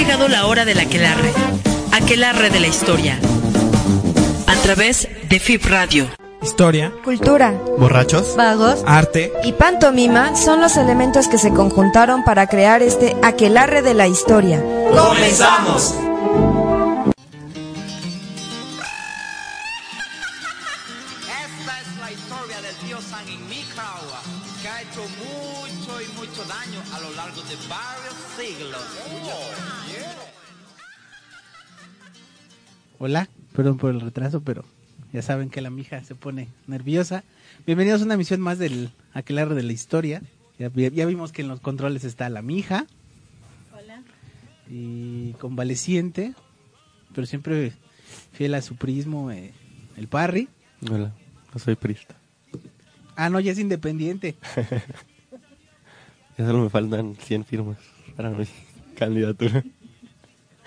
llegado la hora del aquelarre. Aquelarre de la historia. A través de FIP Radio. Historia, Cultura, borrachos, vagos arte, y pantomima son los elementos que se conjuntaron para crear este aquelarre de la historia. ¡Comenzamos! Hola, perdón por el retraso, pero ya saben que la mija se pone nerviosa. Bienvenidos a una emisión más del Aquelarre de la Historia. Ya, ya vimos que en los controles está la mija. Hola. Y convaleciente, pero siempre fiel a su prismo, eh, el Parry. Hola, no soy prista. Ah, no, ya es independiente. Ya solo me faltan 100 firmas para mi candidatura.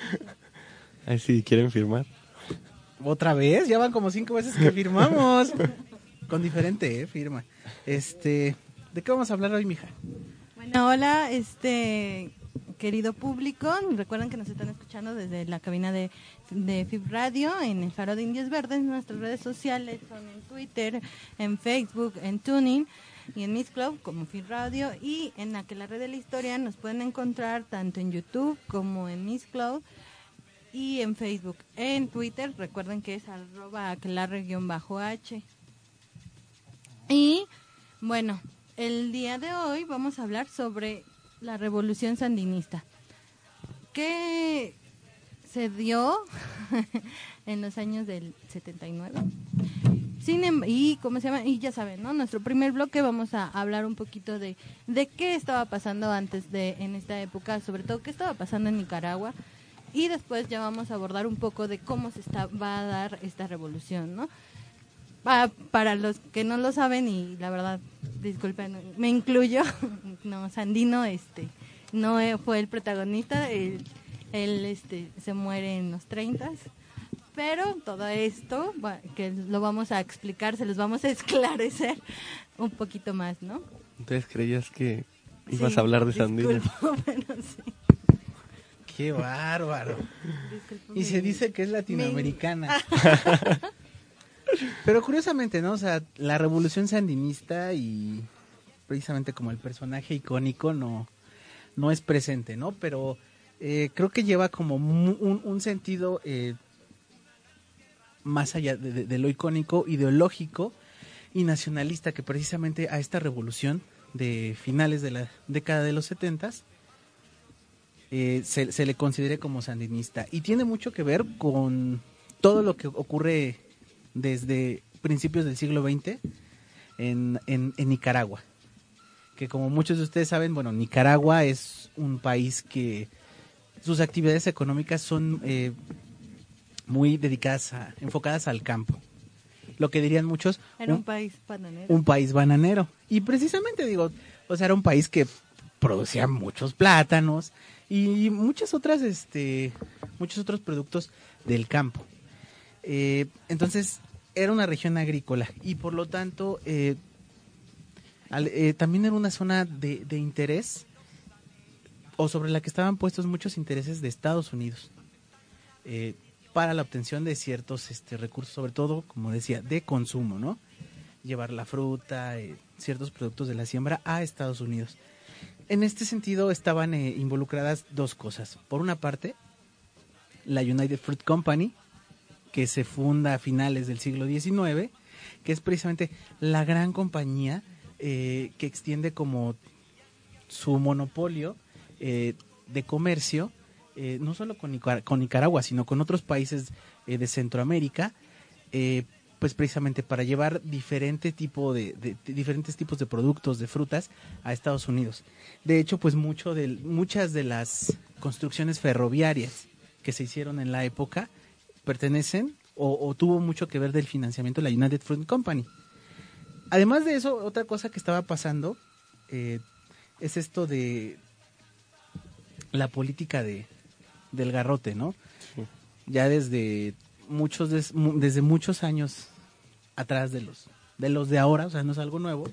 Ay, si quieren firmar. ¿Otra vez? Ya van como cinco veces que firmamos. Con diferente eh, firma. Este, ¿De qué vamos a hablar hoy, mija? Bueno, hola, este querido público. Recuerden que nos están escuchando desde la cabina de, de FIB Radio en el Faro de Indios Verdes. Nuestras redes sociales son en Twitter, en Facebook, en Tuning y en Miss Club como FIB Radio. Y en Aquelarre de la Historia nos pueden encontrar tanto en YouTube como en Miss Club y en Facebook. En Twitter, recuerden que es arroba aquelarre-h. Y bueno, el día de hoy vamos a hablar sobre la revolución sandinista. que se dio en los años del 79? Sin em- y cómo se llama y ya saben no nuestro primer bloque vamos a hablar un poquito de de qué estaba pasando antes de en esta época sobre todo qué estaba pasando en Nicaragua y después ya vamos a abordar un poco de cómo se está, va a dar esta revolución, ¿no? Pa- para los que no lo saben y la verdad, disculpen, me incluyo, no, Sandino este, no fue el protagonista, él, él, este, se muere en los 30 pero todo esto que lo vamos a explicar, se los vamos a esclarecer un poquito más, ¿no? Entonces creías que ibas Sí, a hablar de Sandino. disculpo, pero sí. Qué bárbaro. Y se dice que es latinoamericana. Pero curiosamente, ¿no? O sea, la revolución sandinista y precisamente como el personaje icónico no, no es presente, ¿no? Pero eh, creo que lleva como un, un sentido eh, más allá de, de- de lo icónico, ideológico y nacionalista que precisamente a esta revolución de finales de la década de los setentas eh, se, se le considere como sandinista. Y tiene mucho que ver con todo lo que ocurre desde principios del siglo XX en, en- en Nicaragua. Que como muchos de ustedes saben, bueno, Nicaragua es un país que sus actividades económicas son eh, muy dedicadas, a, enfocadas al campo. Lo que dirían muchos, Era un- un país bananero. un país bananero. Y precisamente digo, o sea, era un país que producía muchos plátanos y muchas otras, este, muchos otros productos del campo. Eh, entonces, era una región agrícola y por lo tanto, eh, al- eh, también era una zona de, de interés o sobre la que estaban puestos muchos intereses de Estados Unidos. Eh, para la obtención de ciertos este, recursos, sobre todo, como decía, de consumo, ¿no? Llevar la fruta, eh, ciertos productos de la siembra a Estados Unidos. En este sentido estaban eh, involucradas dos cosas. Por una parte, la United Fruit Company, que se funda a finales del siglo XIX, que es precisamente la gran compañía eh, que extiende como su monopolio eh, de comercio, eh, no solo con, con Nicaragua, sino con otros países eh, de Centroamérica, eh, pues precisamente para llevar diferente tipo de, de- de diferentes tipos de productos, de frutas a Estados Unidos. De hecho, pues mucho del- muchas de las construcciones ferroviarias que se hicieron en la época pertenecen o, o tuvo mucho que ver del financiamiento de la United Fruit Company. Además de eso, otra cosa que estaba pasando eh, es esto de la política de, del garrote, ¿no? Ya desde muchos des- mu- desde muchos años atrás de los de los de ahora, o sea, no es algo nuevo.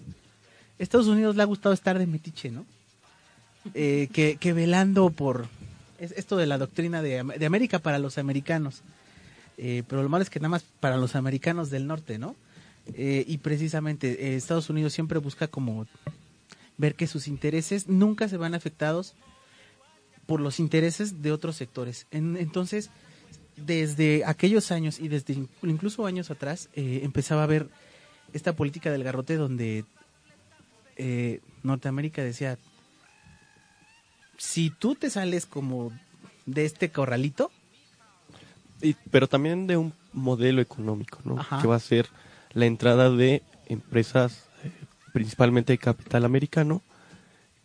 Estados Unidos le ha gustado estar de metiche, ¿no? Eh, que, que velando por es esto de la doctrina de, de América para los americanos. Eh, pero lo malo es que nada más para los americanos del norte, ¿no? Eh, y precisamente eh, Estados Unidos siempre busca como ver que sus intereses nunca se van afectados por los intereses de otros sectores. En- entonces, desde aquellos años y desde in- incluso años atrás, eh, empezaba a ver esta política del garrote donde eh, Norteamérica decía, si tú te sales como de este corralito, Y- pero también de un modelo económico, ¿no? Ajá. Que va a ser la entrada de empresas, eh, principalmente de capital americano,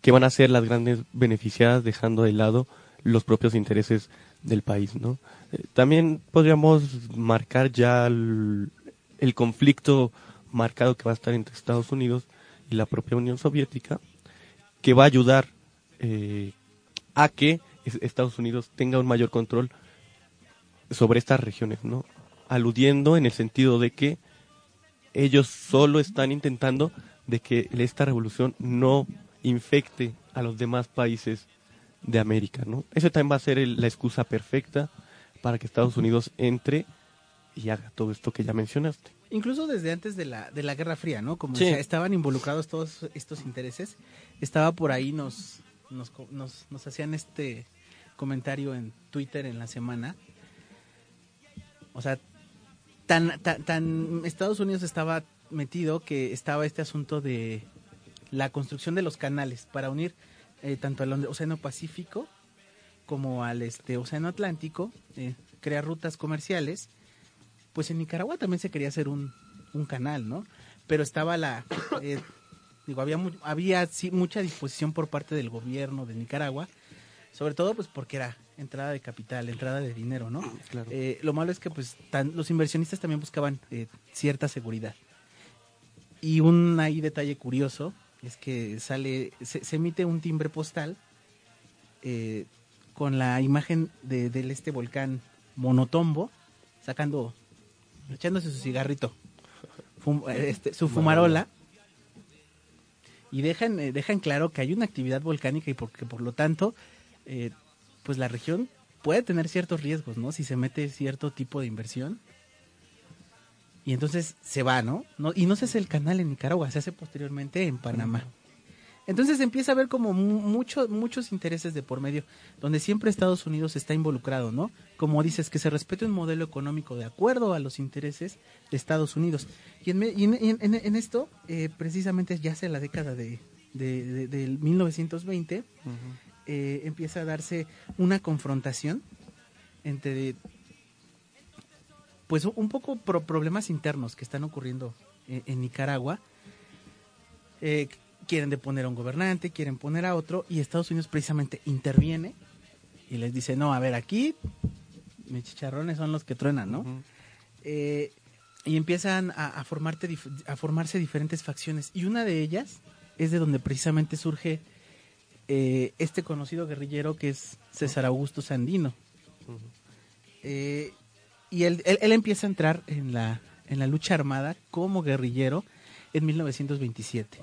que van a ser las grandes beneficiadas dejando de lado los propios intereses del país, ¿no? Eh, también podríamos marcar ya el, conflicto marcado que va a estar entre Estados Unidos y la propia Unión Soviética, que va a ayudar eh, a que es- Estados Unidos tenga un mayor control sobre estas regiones, ¿no? Aludiendo en el sentido de que ellos solo están intentando de que esta revolución no infecte a los demás países de América, ¿no? Eso también va a ser el- la excusa perfecta para que Estados Unidos entre y haga todo esto que ya mencionaste. incluso desde antes de la, de la Guerra Fría, ¿no? Como Sí. decía, estaban involucrados todos estos intereses, estaba por ahí, nos, nos, nos, nos hacían este comentario en Twitter en la semana. O sea, tan, tan, tan Estados Unidos estaba metido que estaba este asunto de la construcción de los canales para unir eh, tanto al Océano Pacífico como al este Océano Atlántico, eh, crear rutas comerciales. Pues en Nicaragua también se quería hacer un, un canal, ¿no? Pero estaba la, eh, digo, había mu- había sí mucha disposición por parte del gobierno de Nicaragua, sobre todo pues porque era entrada de capital, entrada de dinero, ¿no? Claro. Eh, lo malo es que pues tan- los inversionistas también buscaban eh, cierta seguridad. Y un ahí detalle curioso es que sale, se, se emite un timbre postal eh, con la imagen de, del este volcán Monotombo sacando, echándose su cigarrito, fum- eh, este, su fumarola y dejan eh, dejan claro que hay una actividad volcánica y porque por lo tanto eh, pues la región puede tener ciertos riesgos, ¿no? Si se mete cierto tipo de inversión. Y entonces se va, ¿no? no y no se hace el canal en Nicaragua, se hace posteriormente en Panamá. Entonces empieza a haber como mu- mucho, muchos intereses de por medio, donde siempre Estados Unidos está involucrado, ¿no? Como dices, que se respete un modelo económico de acuerdo a los intereses de Estados Unidos. Y en, y en, en- en- en esto, eh, precisamente ya hace la década de, de- de- del 1920, eh, empieza a darse una confrontación entre pues un poco pro- problemas internos que están ocurriendo en, en Nicaragua. Eh, quieren deponer a un gobernante, quieren poner a otro, y Estados Unidos precisamente interviene y les dice, no, a ver, aquí mis chicharrones son los que truenan, ¿no? Eh, y empiezan a, a, formarte a formarse diferentes facciones, y una de ellas es de donde precisamente surge eh, este conocido guerrillero que es César Augusto Sandino. Eh, y él, él- empieza a entrar en la, en la lucha armada como guerrillero en 1927.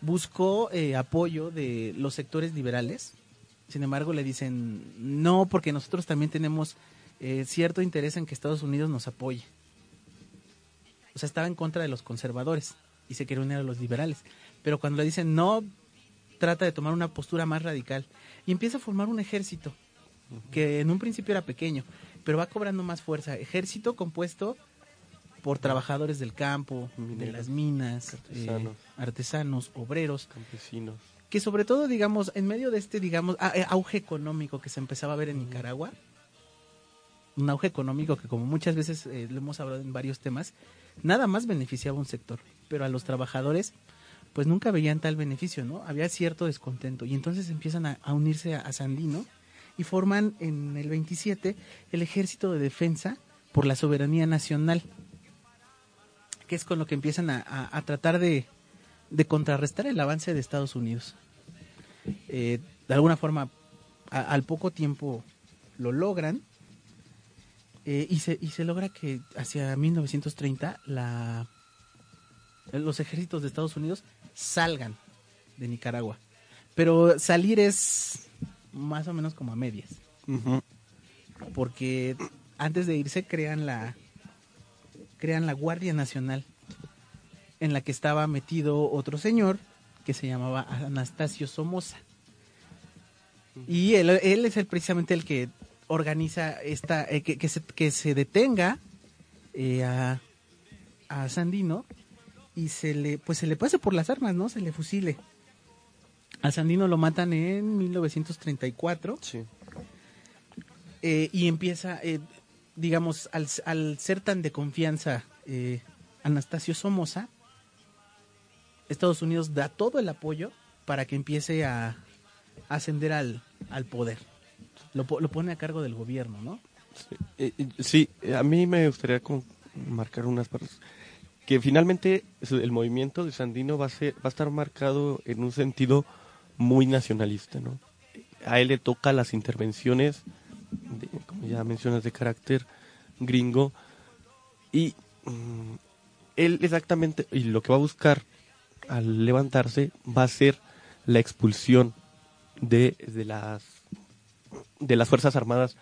Buscó eh, apoyo de los sectores liberales, sin embargo le dicen no porque nosotros también tenemos eh, cierto interés en que Estados Unidos nos apoye. O sea, estaba en contra de los conservadores y se quería unir a los liberales. Pero cuando le dicen no, trata de tomar una postura más radical y empieza a formar un ejército que en un principio era pequeño, pero va cobrando más fuerza. Ejército compuesto por trabajadores del campo, de las minas, artesanos. eh, artesanos, obreros, Campesinos. que sobre todo, digamos, en medio de este, digamos, eh, auge económico que se empezaba a ver en Nicaragua, un auge económico que como muchas veces eh, lo hemos hablado en varios temas, nada más beneficiaba a un sector, pero a los trabajadores pues nunca veían tal beneficio, ¿no? Había cierto descontento y entonces empiezan a, a unirse a, a Sandino y forman en el 27 el Ejército de Defensa por la Soberanía Nacional, que es con lo que empiezan a, a- tratar de, de contrarrestar el avance de Estados Unidos. Eh, de alguna forma, al poco tiempo lo logran eh, y, se, y se logra que hacia 1930 la, los ejércitos de Estados Unidos salgan de Nicaragua. Pero salir es más o menos como a medias. Porque antes de irse crean la crean la Guardia Nacional en la que estaba metido otro señor que se llamaba Anastasio Somoza. Y él, él es el, precisamente el que organiza esta eh, que, que se, que se detenga eh, a, a Sandino y se le pues se le pase por las armas, ¿no? Se le fusile. A Sandino lo matan en 1934 Sí. eh, y empieza, eh, digamos, al, al ser tan de confianza eh, Anastasio Somoza, Estados Unidos da todo el apoyo para que empiece a, ascender al, al poder. Lo, lo pone a cargo del gobierno, ¿no? Sí, eh, eh, sí, a mí me gustaría como marcar unas partes. Que finalmente el movimiento de Sandino va a, ser, va a estar marcado en un sentido muy nacionalista, ¿no? A él le toca las intervenciones, de- como ya mencionas, de carácter gringo. Y mm, él exactamente, y lo que va a buscar al levantarse va a ser la expulsión de, de las de las Fuerzas Armadas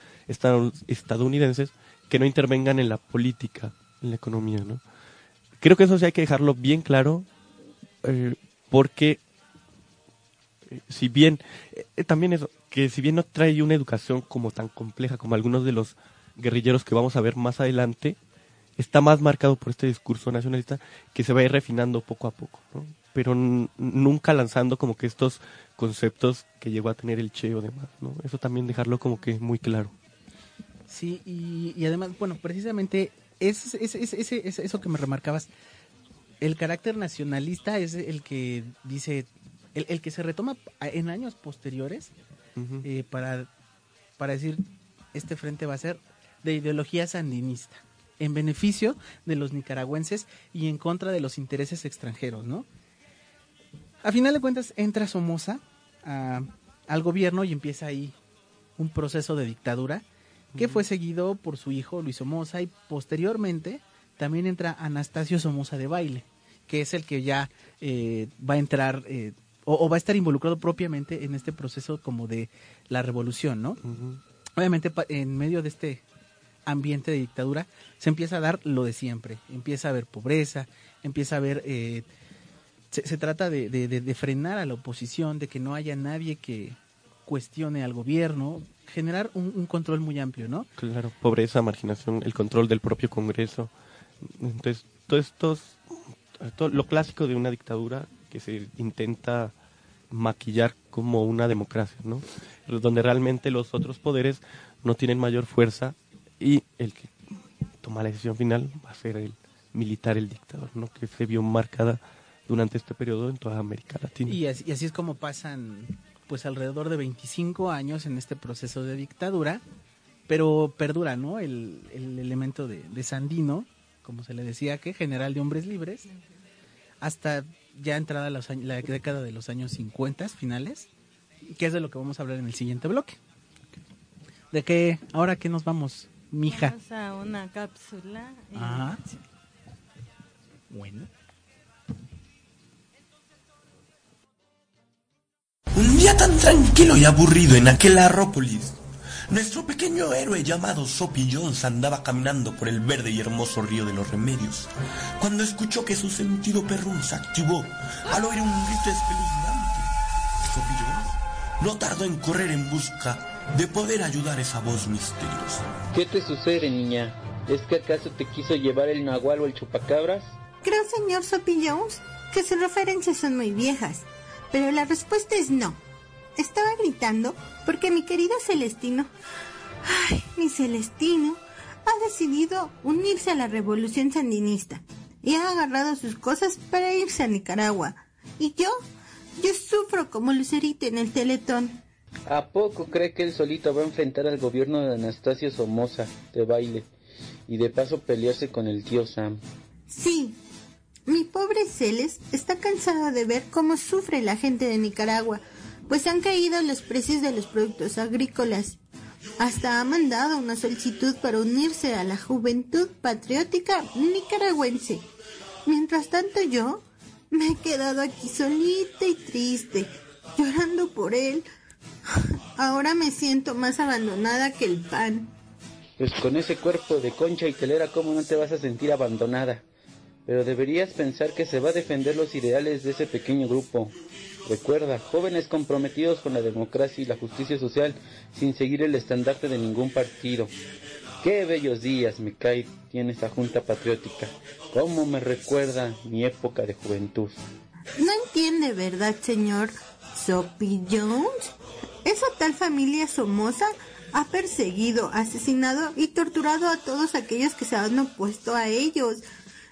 estadounidenses que no intervengan en la política, en la economía, ¿no? Creo que eso sí hay que dejarlo bien claro, eh, porque si bien, eh, también eso, que si bien no trae una educación como tan compleja como algunos de los guerrilleros que vamos a ver más adelante, está más marcado por este discurso nacionalista que se va a ir refinando poco a poco, ¿no? pero nunca lanzando como que estos conceptos que llegó a tener el Che o demás, ¿no? Eso también dejarlo como que muy claro. Sí, y, además, bueno, precisamente es, es, es- eso que me remarcabas, el carácter nacionalista es el que dice, el, el que se retoma en años posteriores eh, para, para decir, este frente va a ser de ideología sandinista, en beneficio de los nicaragüenses y en contra de los intereses extranjeros, ¿no? A final de cuentas entra Somoza a- al gobierno y empieza ahí un proceso de dictadura que fue seguido por su hijo Luis Somoza y posteriormente también entra Anastasio Somoza de Baile, que es el que ya eh, va a entrar eh, o, o va a estar involucrado propiamente en este proceso como de la revolución, ¿no? Obviamente en medio de este ambiente de dictadura se empieza a dar lo de siempre, empieza a haber pobreza, empieza a haber... eh, se, se trata de, de- de- de frenar a la oposición, de que no haya nadie que cuestione al gobierno, generar un, un control muy amplio, ¿no? Claro, pobreza, marginación, el control del propio Congreso. Entonces, todo esto, todo lo clásico de una dictadura que se intenta maquillar como una democracia, ¿no? Donde realmente los otros poderes no tienen mayor fuerza y el que toma la decisión final va a ser el militar, el dictador, ¿no? Que se vio marcada durante este periodo en toda América Latina. Y así, es como pasan pues alrededor de 25 años en este proceso de dictadura, pero perdura, ¿no? El, el elemento de, de Sandino, como se le decía, que general de hombres libres, hasta ya entrada los años- la década de los años 50 finales, que es de lo que vamos a hablar en el siguiente bloque. ¿De qué? ¿Ahora qué nos vamos, mija? Vamos a una cápsula. Ajá. Bueno. Un día tan tranquilo y aburrido en aquel Arrópolis, nuestro pequeño héroe llamado Soapy Jones andaba caminando por el verde y hermoso río de los remedios, cuando escuchó que su sentido perrún se activó al oír un grito espeluznante. Soapy Jones no tardó en correr en busca de poder ayudar a esa voz misteriosa. ¿Qué te sucede, niña? ¿Es que acaso te quiso llevar el nahual o el chupacabras? Creo, señor Soapy Jones, que sus referencias son muy viejas, pero la respuesta es no. Estaba gritando porque mi querido Celestino, ay, mi Celestino, ha decidido unirse a la revolución sandinista y ha agarrado sus cosas para irse a Nicaragua. Y yo, yo sufro como lucerito en el teletón. ¿A poco cree que él solito va a enfrentar al gobierno de Anastasio Somoza de baile y de paso pelearse con el tío Sam? Sí, mi pobre Celes está cansado de ver cómo sufre la gente de Nicaragua, pues han caído los precios de los productos agrícolas. Hasta ha mandado una solicitud para unirse a la juventud patriótica nicaragüense. Mientras tanto yo me he quedado aquí solita y triste, llorando por él, Ahora me siento más abandonada que el pan. Pues con ese cuerpo de concha y telera, ¿cómo no te vas a sentir abandonada? Pero deberías pensar que se va a defender los ideales de ese pequeño grupo. Recuerda, jóvenes comprometidos con la democracia y la justicia social sin seguir el estandarte de ningún partido. Qué bellos días me cae tiene esta junta patriótica. Cómo me recuerda mi época de juventud. No entiende, ¿verdad, señor Sophie Jones? Esa tal familia Somoza ha perseguido, asesinado y torturado a todos aquellos que se han opuesto a ellos.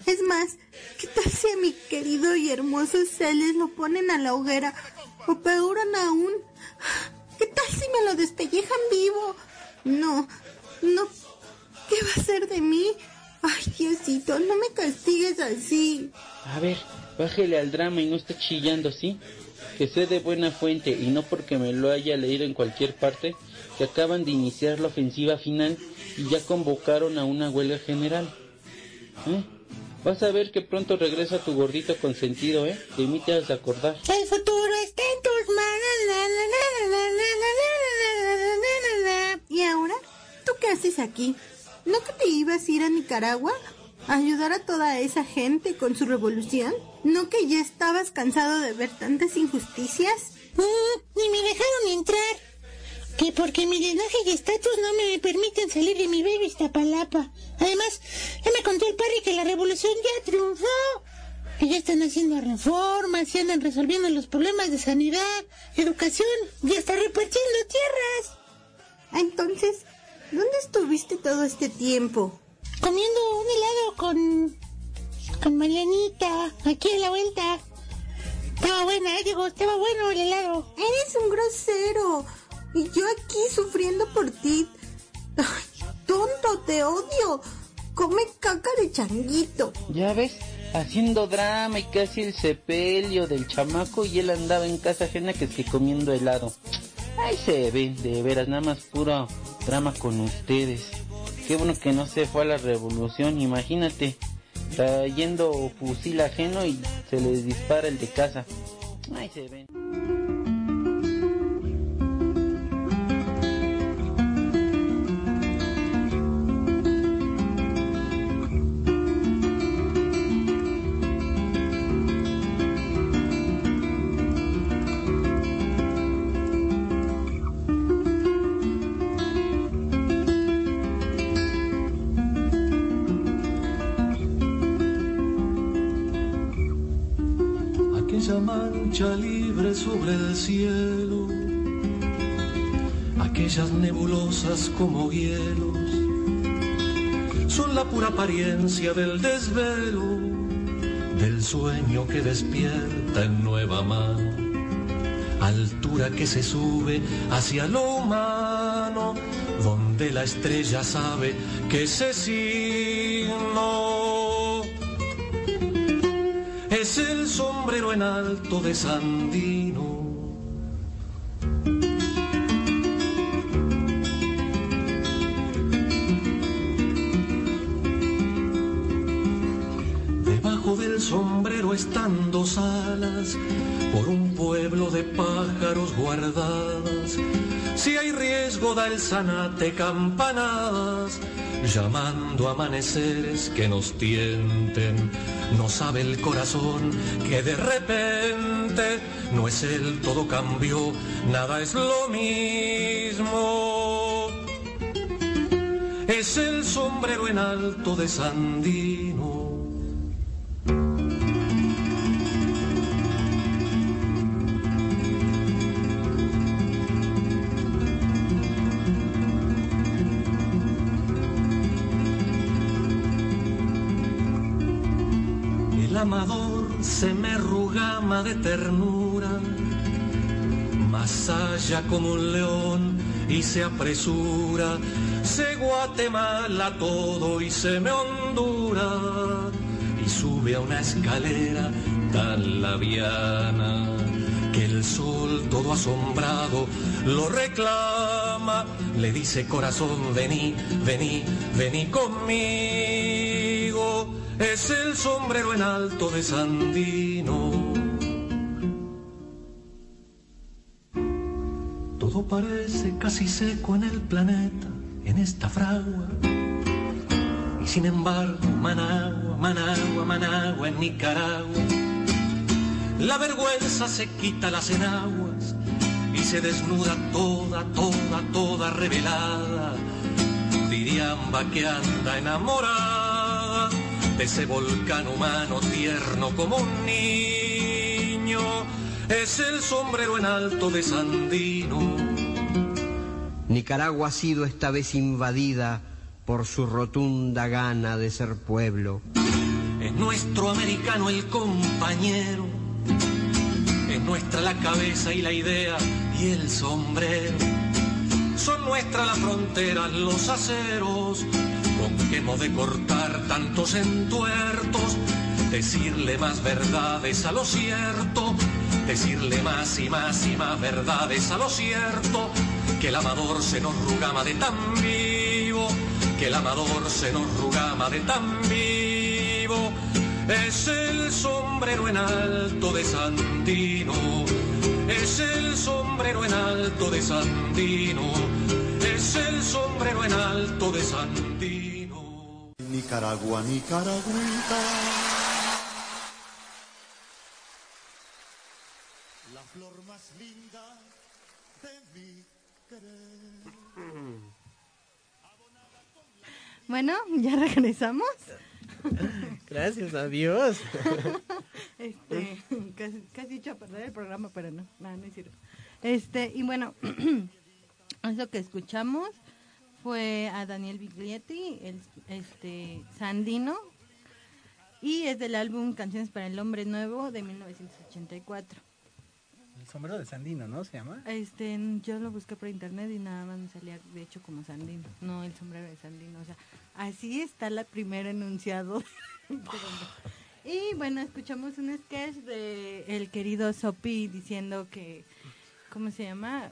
Es más, ¿qué tal si a mi querido y hermoso Celes lo ponen a la hoguera? O peor aún, ¿qué tal si me lo despellejan vivo? No, no, ¿qué va a ser de mí? Ay, Diosito, no me castigues así. A ver, bájele al drama y no esté chillando, ¿sí? Que sé de buena fuente y no porque me lo haya leído en cualquier parte, que acaban de iniciar la ofensiva final y ya convocaron a una huelga general. ¿Eh? Vas a ver que pronto regresa tu gordito consentido, ¿eh? De mí te has de acordar. El futuro está en tus manos. ¿Y ahora? ¿Tú qué haces aquí? ¿No que te ibas a ir a Nicaragua? ¿A ayudar a toda esa gente con su revolución? ¿No que ya estabas cansado de ver tantas injusticias? ni me dejaron entrar. Que porque mi linaje y estatus no me permiten salir de mi baby Iztapalapa. Además, ya me contó el padre que la revolución ya triunfó. Que ya están haciendo reformas y andan resolviendo los problemas de sanidad, educación y hasta repartiendo tierras. Entonces, ¿dónde estuviste todo este tiempo? Comiendo un helado con... con Marianita, aquí a la vuelta. Estaba buena, ¿eh? digo, estaba bueno el helado. Eres un grosero. Y yo aquí sufriendo por ti. Ay, tonto, te odio. Come caca de changuito. ¿Ya ves? Haciendo drama y casi el sepelio del chamaco y él andaba en casa ajena que es que comiendo helado. Ay, se ven, de veras, nada más puro drama con ustedes. Qué bueno que no se fue a la revolución, imagínate. Trayendo fusil ajeno y se les dispara el de casa. Ay, se ven. Libre sobre el cielo, aquellas nebulosas como hielos, son la pura apariencia del desvelo, del sueño que despierta en nueva mano, altura que se sube hacia lo humano, donde la estrella sabe que ese signo en alto de Sandino. Debajo del sombrero están dos alas, por un pueblo de pájaros guardadas. Si hay riesgo da el zanate campanadas, llamando amaneceres que nos tienten. No sabe el corazón que de repente no es el todo cambió, nada es lo mismo. Es el sombrero en alto de Sandino. Amador se me rugama de ternura, más allá como un león y se apresura, se Guatemala todo y se me hondura. Y sube a una escalera tan labiana que el sol todo asombrado lo reclama, le dice corazón, vení, vení, vení conmigo, es el sombrero en alto de Sandino. Todo parece casi seco en el planeta, en esta fragua. Y sin embargo, Managua, Managua, Managua en Nicaragua. La vergüenza se quita las enaguas y se desnuda toda, toda, toda revelada. Diriamba que anda enamorada de ese volcán humano tierno como un niño. Es el sombrero en alto de Sandino. Nicaragua ha sido esta vez invadida por su rotunda gana de ser pueblo. Es nuestro americano el compañero. Es nuestra la cabeza y la idea y el sombrero. Son nuestras las fronteras, los aceros, hemos de cortar tantos entuertos. Decirle más verdades a lo cierto, decirle más y más y más verdades a lo cierto. Que el amador se nos rugama de tan vivo, que el amador se nos rugama de tan vivo. Es el sombrero en alto de Sandino, es el sombrero en alto de Sandino, es el sombrero en alto de Sandino. Nicaragua, Nicaragüita. La flor más linda de mi querer. Bueno, ya regresamos. Gracias a Dios. Este, casi, casi hecho a perder el programa, pero no, nada, no es cierto. Este, y bueno, eso que escuchamos fue a Daniel Biglietti, el, este, Sandino, y es del álbum Canciones para el Hombre Nuevo de 1984. El sombrero de Sandino, ¿no? Se llama. Este, yo lo busqué por internet y nada más me salía de hecho como Sandino, no el sombrero de Sandino, o sea, así está la primera enunciado. y bueno, escuchamos un sketch de el querido Sopi diciendo que, ¿cómo se llama?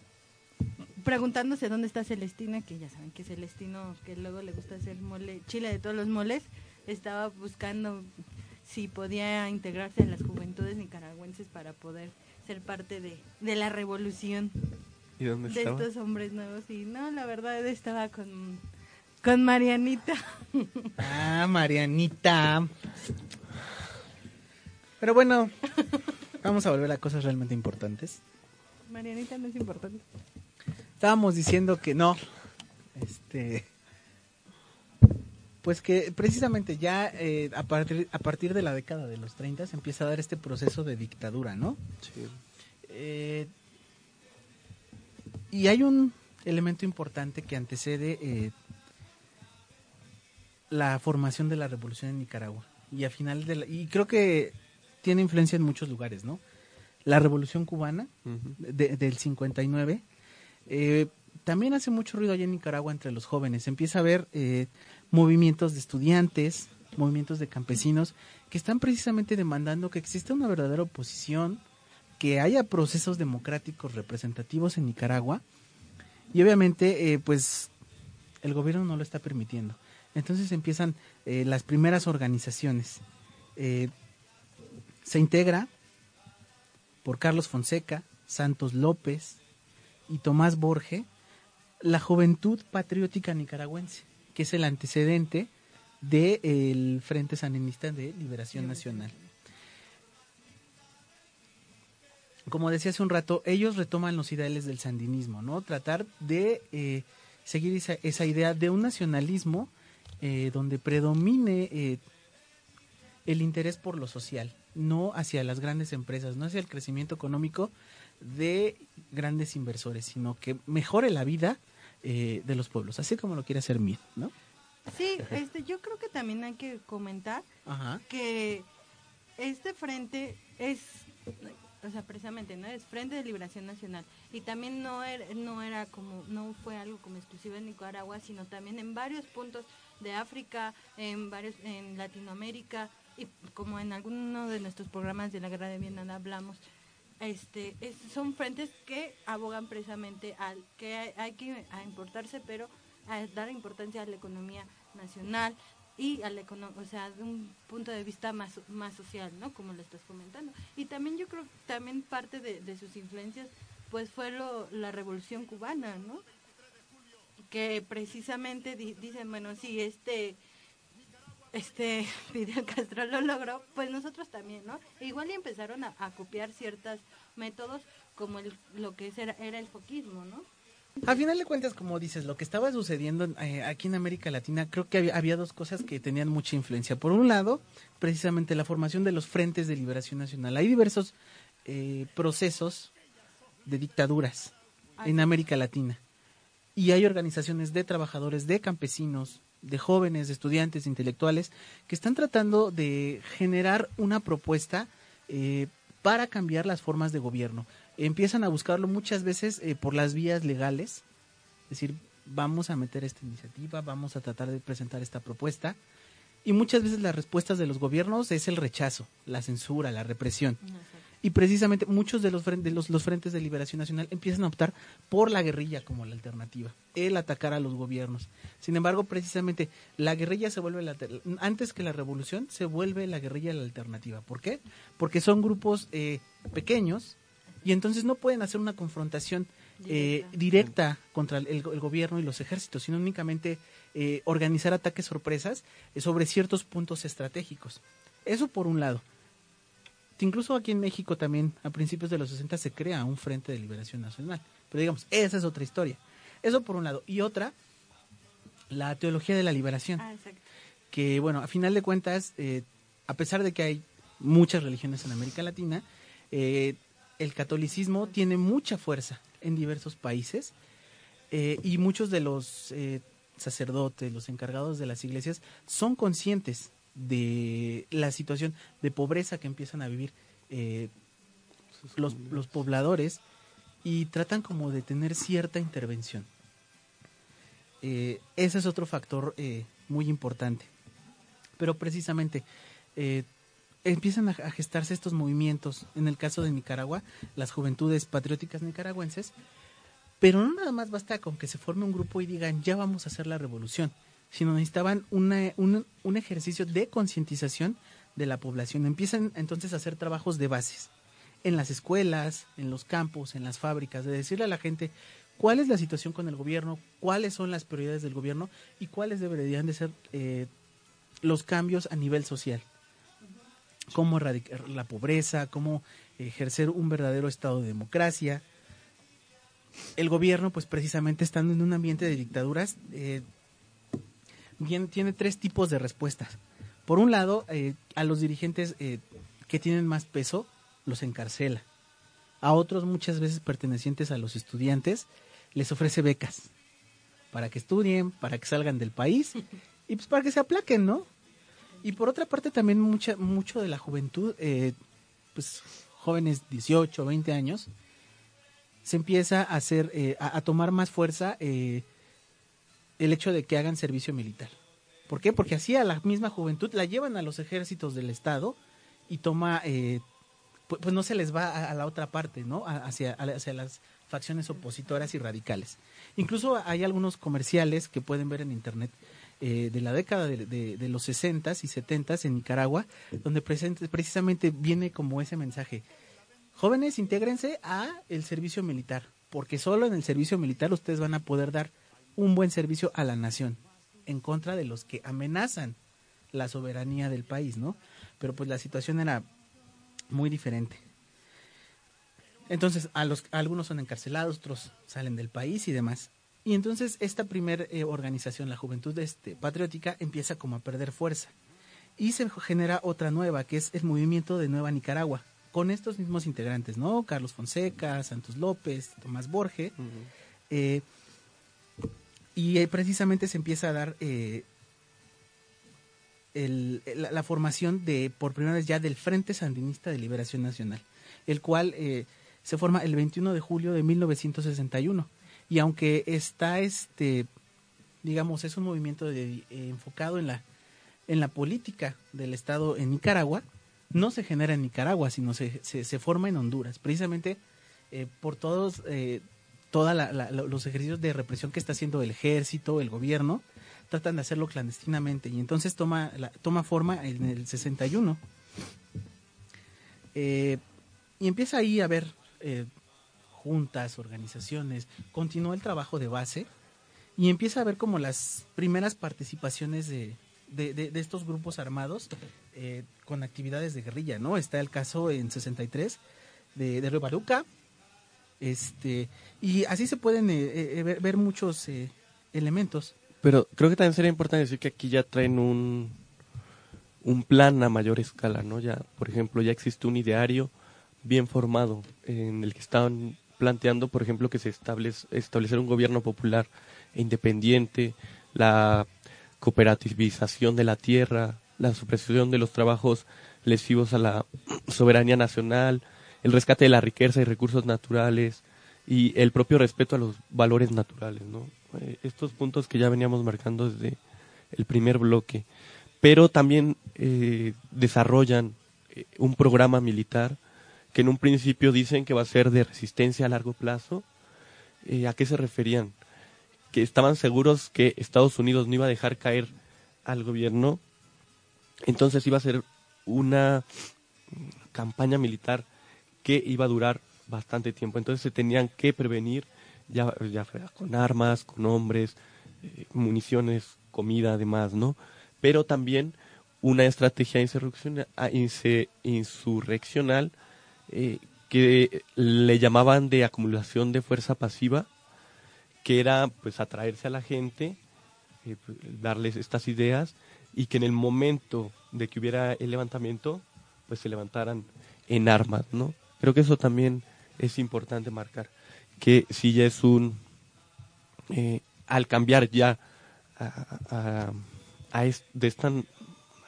Preguntándose dónde está Celestina, que ya saben que Celestino, que luego le gusta hacer mole, chile de todos los moles, estaba buscando si podía integrarse en las juventudes nicaragüenses para poder ser parte de, de la revolución ¿Y dónde de estaba? estos hombres nuevos. Y no, la verdad estaba con, con Marianita. Ah, Marianita. Pero bueno, vamos a volver a cosas realmente importantes. Marianita no es importante. Estábamos diciendo que no. Este. Pues que precisamente ya eh, a, partir, a partir de la década de los 30 se empieza a dar este proceso de dictadura, ¿no? Sí. Eh, y hay un elemento importante que antecede eh, la formación de la revolución en Nicaragua. Y a final de la- y creo que tiene influencia en muchos lugares, ¿no? La revolución cubana Ujú. de- del 59 eh, también hace mucho ruido allá en Nicaragua entre los jóvenes. Empieza a haber eh, movimientos de estudiantes, movimientos de campesinos que están precisamente demandando que exista una verdadera oposición, que haya procesos democráticos representativos en Nicaragua y obviamente eh, pues el gobierno no lo está permitiendo. Entonces empiezan eh, las primeras organizaciones. Se integra por Carlos Fonseca, Santos López y Tomás Borge la Juventud Patriótica Nicaragüense, que es el antecedente del Frente Sandinista de Liberación Nacional. Como decía hace un rato, ellos retoman los ideales del sandinismo, ¿no? Tratar de eh, seguir esa, esa idea de un nacionalismo eh, donde predomine eh, el interés por lo social, no hacia las grandes empresas, no hacia el crecimiento económico de grandes inversores, sino que mejore la vida eh, de los pueblos, así como lo quiere hacer Mid, ¿no? Sí, este, yo creo que también hay que comentar Ajá. que este frente es, o sea, precisamente, ¿no? Es Frente de Liberación Nacional. Y también no era, no era como, no fue algo como exclusivo en Nicaragua, sino también en varios puntos de África, en varios, en Latinoamérica, y como en alguno de nuestros programas de la Guerra de Vietnam hablamos, este, es- son frentes que abogan precisamente al que hay, que a importarse, pero a dar importancia a la economía nacional y a la econo- o sea, de un punto de vista más, más social, ¿no? Como lo estás comentando. Y también yo creo que también parte de, de sus influencias pues fue lo, la revolución cubana, ¿no? Que precisamente di- dicen, bueno, si este este Fidel Castro lo logró, pues nosotros también, ¿no? E igual y empezaron a, a copiar ciertos métodos como el, lo que era, era el foquismo, ¿no? A final de cuentas, como dices, lo que estaba sucediendo eh, aquí en América Latina, creo que había, había dos cosas que tenían mucha influencia. Por un lado, precisamente la formación de los frentes de liberación nacional. Hay diversos eh, procesos de dictaduras en América Latina. Y hay organizaciones de trabajadores, de campesinos, de jóvenes, de estudiantes, de intelectuales, que están tratando de generar una propuesta eh, para cambiar las formas de gobierno. Empiezan a buscarlo muchas veces eh, por las vías legales, es decir, vamos a meter esta iniciativa, vamos a tratar de presentar esta propuesta. Y muchas veces las respuestas de los gobiernos es el rechazo, la censura, la represión. Y precisamente muchos de los, de los, los frentes de liberación nacional empiezan a optar por la guerrilla como la alternativa, el atacar a los gobiernos. Sin embargo, precisamente la guerrilla se vuelve, la antes que la revolución, se vuelve la guerrilla la alternativa. ¿Por qué? Porque son grupos eh, pequeños y entonces no pueden hacer una confrontación eh, directa contra el, el gobierno y los ejércitos, sino únicamente eh, organizar ataques sorpresas eh, sobre ciertos puntos estratégicos. Eso por un lado. Incluso aquí en México también, a principios de los 60, se crea un Frente de Liberación Nacional. Pero digamos, esa es otra historia. Eso por un lado. Y otra, la teología de la liberación. Ah. Que, bueno, a final de cuentas, eh, a pesar de que hay muchas religiones en América Latina, eh, el catolicismo tiene mucha fuerza en diversos países eh, y muchos de los eh, sacerdotes, los encargados de las iglesias, son conscientes de la situación de pobreza que empiezan a vivir eh, los, los pobladores y tratan como de tener cierta intervención. Ese es otro factor muy importante. Pero precisamente empiezan a, gestarse estos movimientos, en el caso de Nicaragua, las juventudes patrióticas nicaragüenses, pero no nada más basta con que se forme un grupo y digan, ya vamos a hacer la revolución, sino necesitaban una- un, un ejercicio de concientización de la población. Empiezan entonces a hacer trabajos de bases en las escuelas, en los campos, en las fábricas, de decirle a la gente cuál es la situación con el gobierno, cuáles son las prioridades del gobierno y cuáles deberían de ser eh, los cambios a nivel social. Cómo erradicar la pobreza, cómo ejercer un verdadero estado de democracia. El gobierno, pues precisamente estando en un ambiente de dictaduras, eh, bien, tiene tres tipos de respuestas. Por un lado, eh, a los dirigentes eh, que tienen más peso, los encarcela. A otros, muchas veces pertenecientes a los estudiantes, les ofrece becas para que estudien, para que salgan del país y pues para que se aplaquen, ¿no? Y por otra parte también mucha, mucho de la juventud, eh, pues jóvenes 18, 20 años, se empieza a hacer, eh, a, tomar más fuerza eh, el hecho de que hagan servicio militar. ¿Por qué? Porque así a la misma juventud la llevan a los ejércitos del Estado y toma, eh, pu- pues, no se les va a, la otra parte, ¿no? Hacia, hacia las facciones opositoras y radicales. Incluso hay algunos comerciales que pueden ver en internet eh, de la década de, los 60s y 70s en Nicaragua, donde presente- precisamente viene como ese mensaje. Jóvenes, intégrense a el servicio militar, porque solo en el servicio militar ustedes van a poder dar un buen servicio a la nación, en contra de los que amenazan la soberanía del país, ¿no? Pero pues la situación era muy diferente. Entonces, a los, algunos son encarcelados, otros salen del país y demás. Y entonces esta primera organización, la Juventud este, Patriótica, empieza como a perder fuerza. Y se genera otra nueva, que es el Movimiento de Nueva Nicaragua, con estos mismos integrantes, ¿no? Carlos Fonseca, Santos López, Tomás Borge. eh, y eh, precisamente se empieza a dar eh, el- la, la formación de, por primera vez ya, del Frente Sandinista de Liberación Nacional, el cual eh, se forma el 21 de julio de 1961. Y aunque está, este, digamos, es un movimiento de- eh, enfocado en la, en la política del Estado en Nicaragua, no se genera en Nicaragua, sino se, se, forma en Honduras, precisamente eh, por todos eh, todos los ejercicios de represión que está haciendo el ejército, el gobierno, tratan de hacerlo clandestinamente y entonces toma, la- toma forma en el 61. Eh, y empieza ahí a haber eh, juntas, organizaciones, continuó el trabajo de base y empieza a ver como las primeras participaciones de, de, de- estos grupos armados eh, con actividades de guerrilla, ¿no? Está el caso en 63 de, de Río Baruca, este, y así se pueden eh, eh, ver, ver muchos eh, elementos. Pero creo que también sería importante decir que aquí ya traen un, un plan a mayor escala, ¿no? Ya, por ejemplo, ya existe un ideario bien formado en el que estaban planteando, por ejemplo, que se establece establecer un gobierno popular e independiente, la cooperativización de la tierra, la supresión de los trabajos lesivos a la soberanía nacional, el rescate de la riqueza y recursos naturales y el propio respeto a los valores naturales, ¿no? Eh, estos puntos que ya veníamos marcando desde el primer bloque, pero también eh, desarrollan eh, un programa militar que en un principio dicen que va a ser de resistencia a largo plazo. Eh, ¿A qué se referían? Que estaban seguros que Estados Unidos no iba a dejar caer al gobierno, entonces iba a ser una campaña militar que iba a durar bastante tiempo. Entonces se tenían que prevenir ya, ya con armas, con hombres, eh, municiones, comida, además, ¿no? Pero también una estrategia insurrecciona- ah, insurreccional eh, que le llamaban de acumulación de fuerza pasiva, que era pues atraerse a la gente, eh, pues, darles estas ideas y que en el momento de que hubiera el levantamiento, pues se levantaran en armas, ¿no? Creo que eso también es importante marcar, que si ya es un, eh, al cambiar ya a, a- de esta,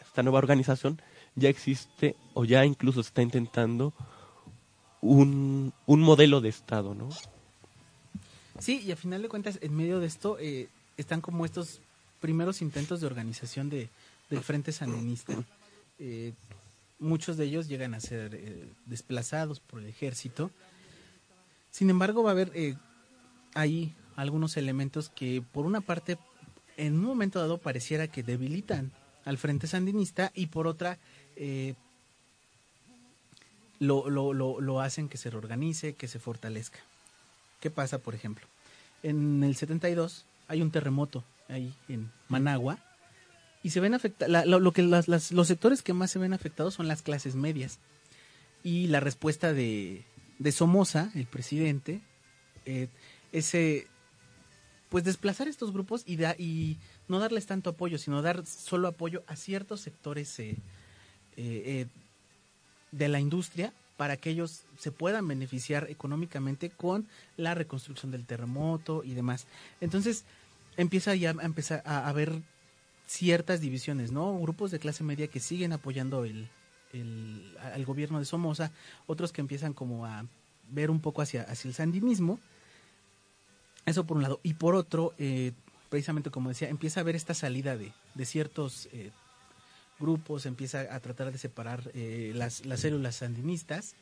esta nueva organización, ya existe o ya incluso se está intentando un, un modelo de Estado, ¿no? Sí, y a final de cuentas, en medio de esto, eh, están como estos primeros intentos de organización de, del Frente Sandinista. Eh, muchos de ellos llegan a ser eh, desplazados por el ejército. Sin embargo, va a haber eh, ahí algunos elementos que, por una parte, en un momento dado pareciera que debilitan al Frente Sandinista y por otra, eh, lo, lo, lo, lo hacen que se reorganice, que se fortalezca. ¿Qué pasa, por ejemplo? En el 72 hay un terremoto ahí en Managua y se ven afectados, lo, los sectores que más se ven afectados son las clases medias. Y la respuesta de, de Somoza, el presidente, eh, ese pues desplazar estos grupos y, da- y no darles tanto apoyo, sino dar solo apoyo a ciertos sectores eh, eh, eh, de la industria para que ellos se puedan beneficiar económicamente con la reconstrucción del terremoto y demás. Entonces empieza ya a empezar a haber ciertas divisiones, ¿no? Grupos de clase media que siguen apoyando el, el- al gobierno de Somoza, otros que empiezan como a ver un poco hacia, hacia el sandinismo. Eso por un lado. Y por otro, eh, precisamente como decía, empieza a haber esta salida de, de ciertos eh, grupos, empieza a tratar de separar eh, las, las células sandinistas.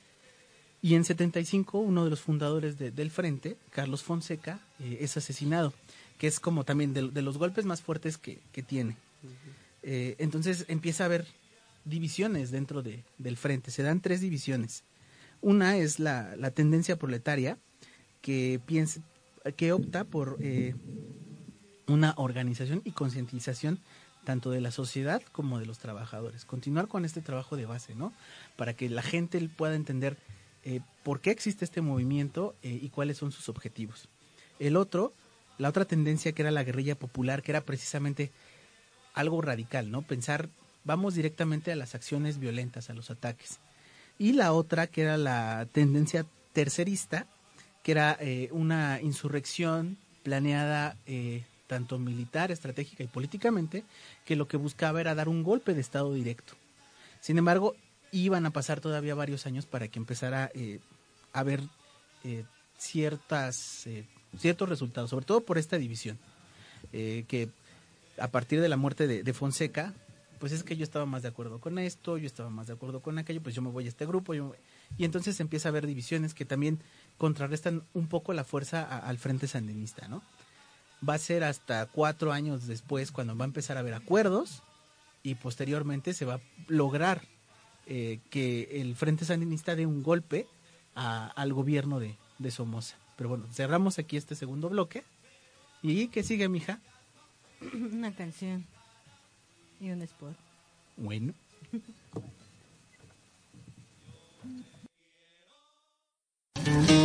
Y en 75, uno de los fundadores de- del frente, Carlos Fonseca, eh, es asesinado, que es como también de, de los golpes más fuertes que, que tiene. Eh, entonces empieza a haber divisiones dentro de- del frente, se dan tres divisiones. Una es la, la tendencia proletaria, que, piensa, que opta por una organización y concientización tanto de la sociedad como de los trabajadores. Continuar con este trabajo de base, ¿no? Para que la gente pueda entender eh, por qué existe este movimiento eh, y cuáles son sus objetivos. El otro, la otra tendencia que era la guerrilla popular, que era precisamente algo radical, ¿no? Pensar, vamos directamente a las acciones violentas, a los ataques. Y la otra, que era la tendencia tercerista, que era eh, una insurrección planeada tanto militar, estratégica y políticamente, que lo que buscaba era dar un golpe de Estado directo. Sin embargo, iban a pasar todavía varios años para que empezara eh, a haber eh, ciertas, eh, ciertos resultados, sobre todo por esta división, eh, que a partir de la muerte de, Fonseca, pues es que yo estaba más de acuerdo con esto, yo estaba más de acuerdo con aquello, pues yo me voy a este grupo, yo y entonces empieza a haber divisiones que también contrarrestan un poco la fuerza al frente sandinista, ¿no? Va a ser hasta cuatro años después cuando va a empezar a haber acuerdos y posteriormente se va a lograr eh, que el frente sandinista dé un golpe a- al gobierno de, de Somoza. Pero bueno, cerramos aquí este segundo bloque. ¿Y qué sigue, mija? Una canción y un spot. Bueno.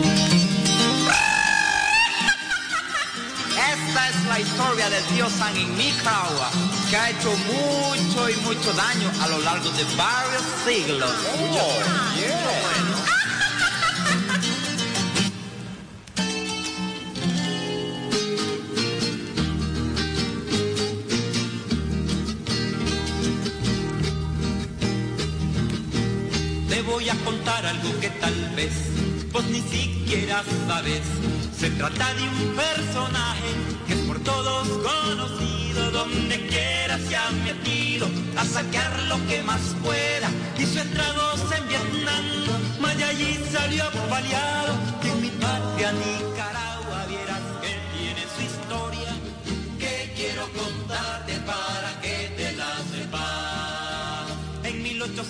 Es la historia del tío San en Nicaragua, que ha hecho mucho y mucho daño a lo largo de varios siglos. Te voy a contar algo que tal vez vos ni siquiera sabes. Se trata de un personaje que es por todos conocido, donde quiera se ha metido a sacar lo que más pueda. Hizo estragos en Vietnam, Maya allí salió paliado. Y en mi patria Nicaragua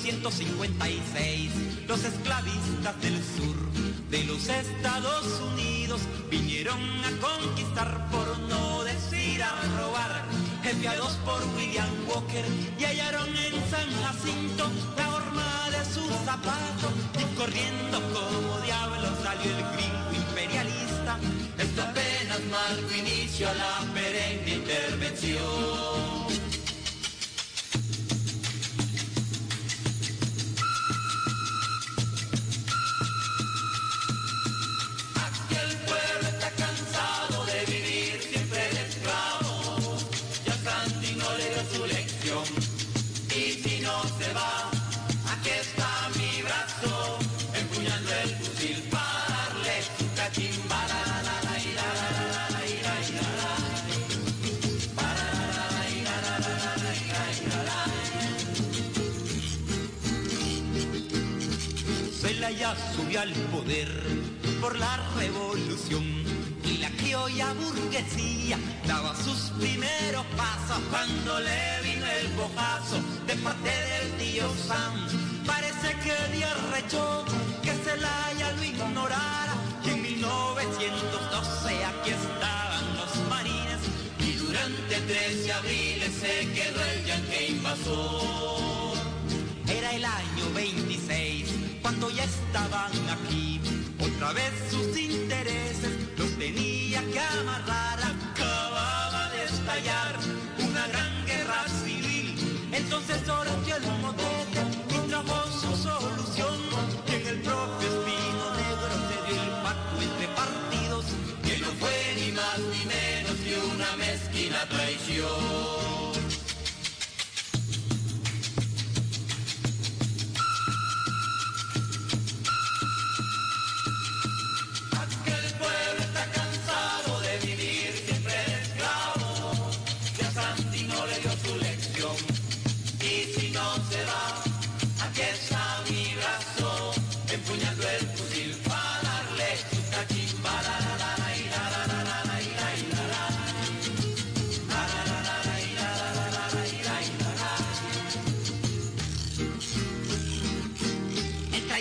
1856, los esclavistas del sur de los Estados Unidos vinieron a conquistar, por no decir a robar, enviados por William Walker y hallaron en San Jacinto la horma de su zapato y corriendo como diablo salió el gringo imperialista. Esto apenas marcó inicio a la perenne intervención. Al poder por la revolución y la criolla burguesía daba sus primeros pasos cuando le vino el bojazo de parte del tío Sam. Parece que dio rechó que Zelaya lo ignorara y en 1912 aquí estaban los marines y durante 13 abriles se quedó el yanque invasor. Era el año 26 cuando ya estaban. Otra vez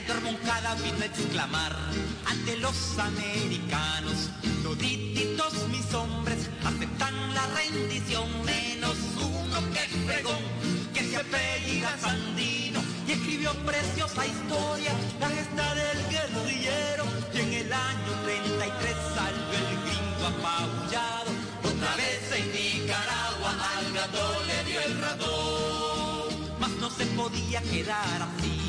traidor Moncada vino a exclamar ante los americanos, todititos mis hombres aceptan la rendición, menos uno que fregón, que se apellida Sandino y escribió preciosa historia, la gesta del guerrillero, y en el año 33 salió el gringo apabullado, otra vez en Nicaragua al gato le dio el ratón, mas no se podía quedar así,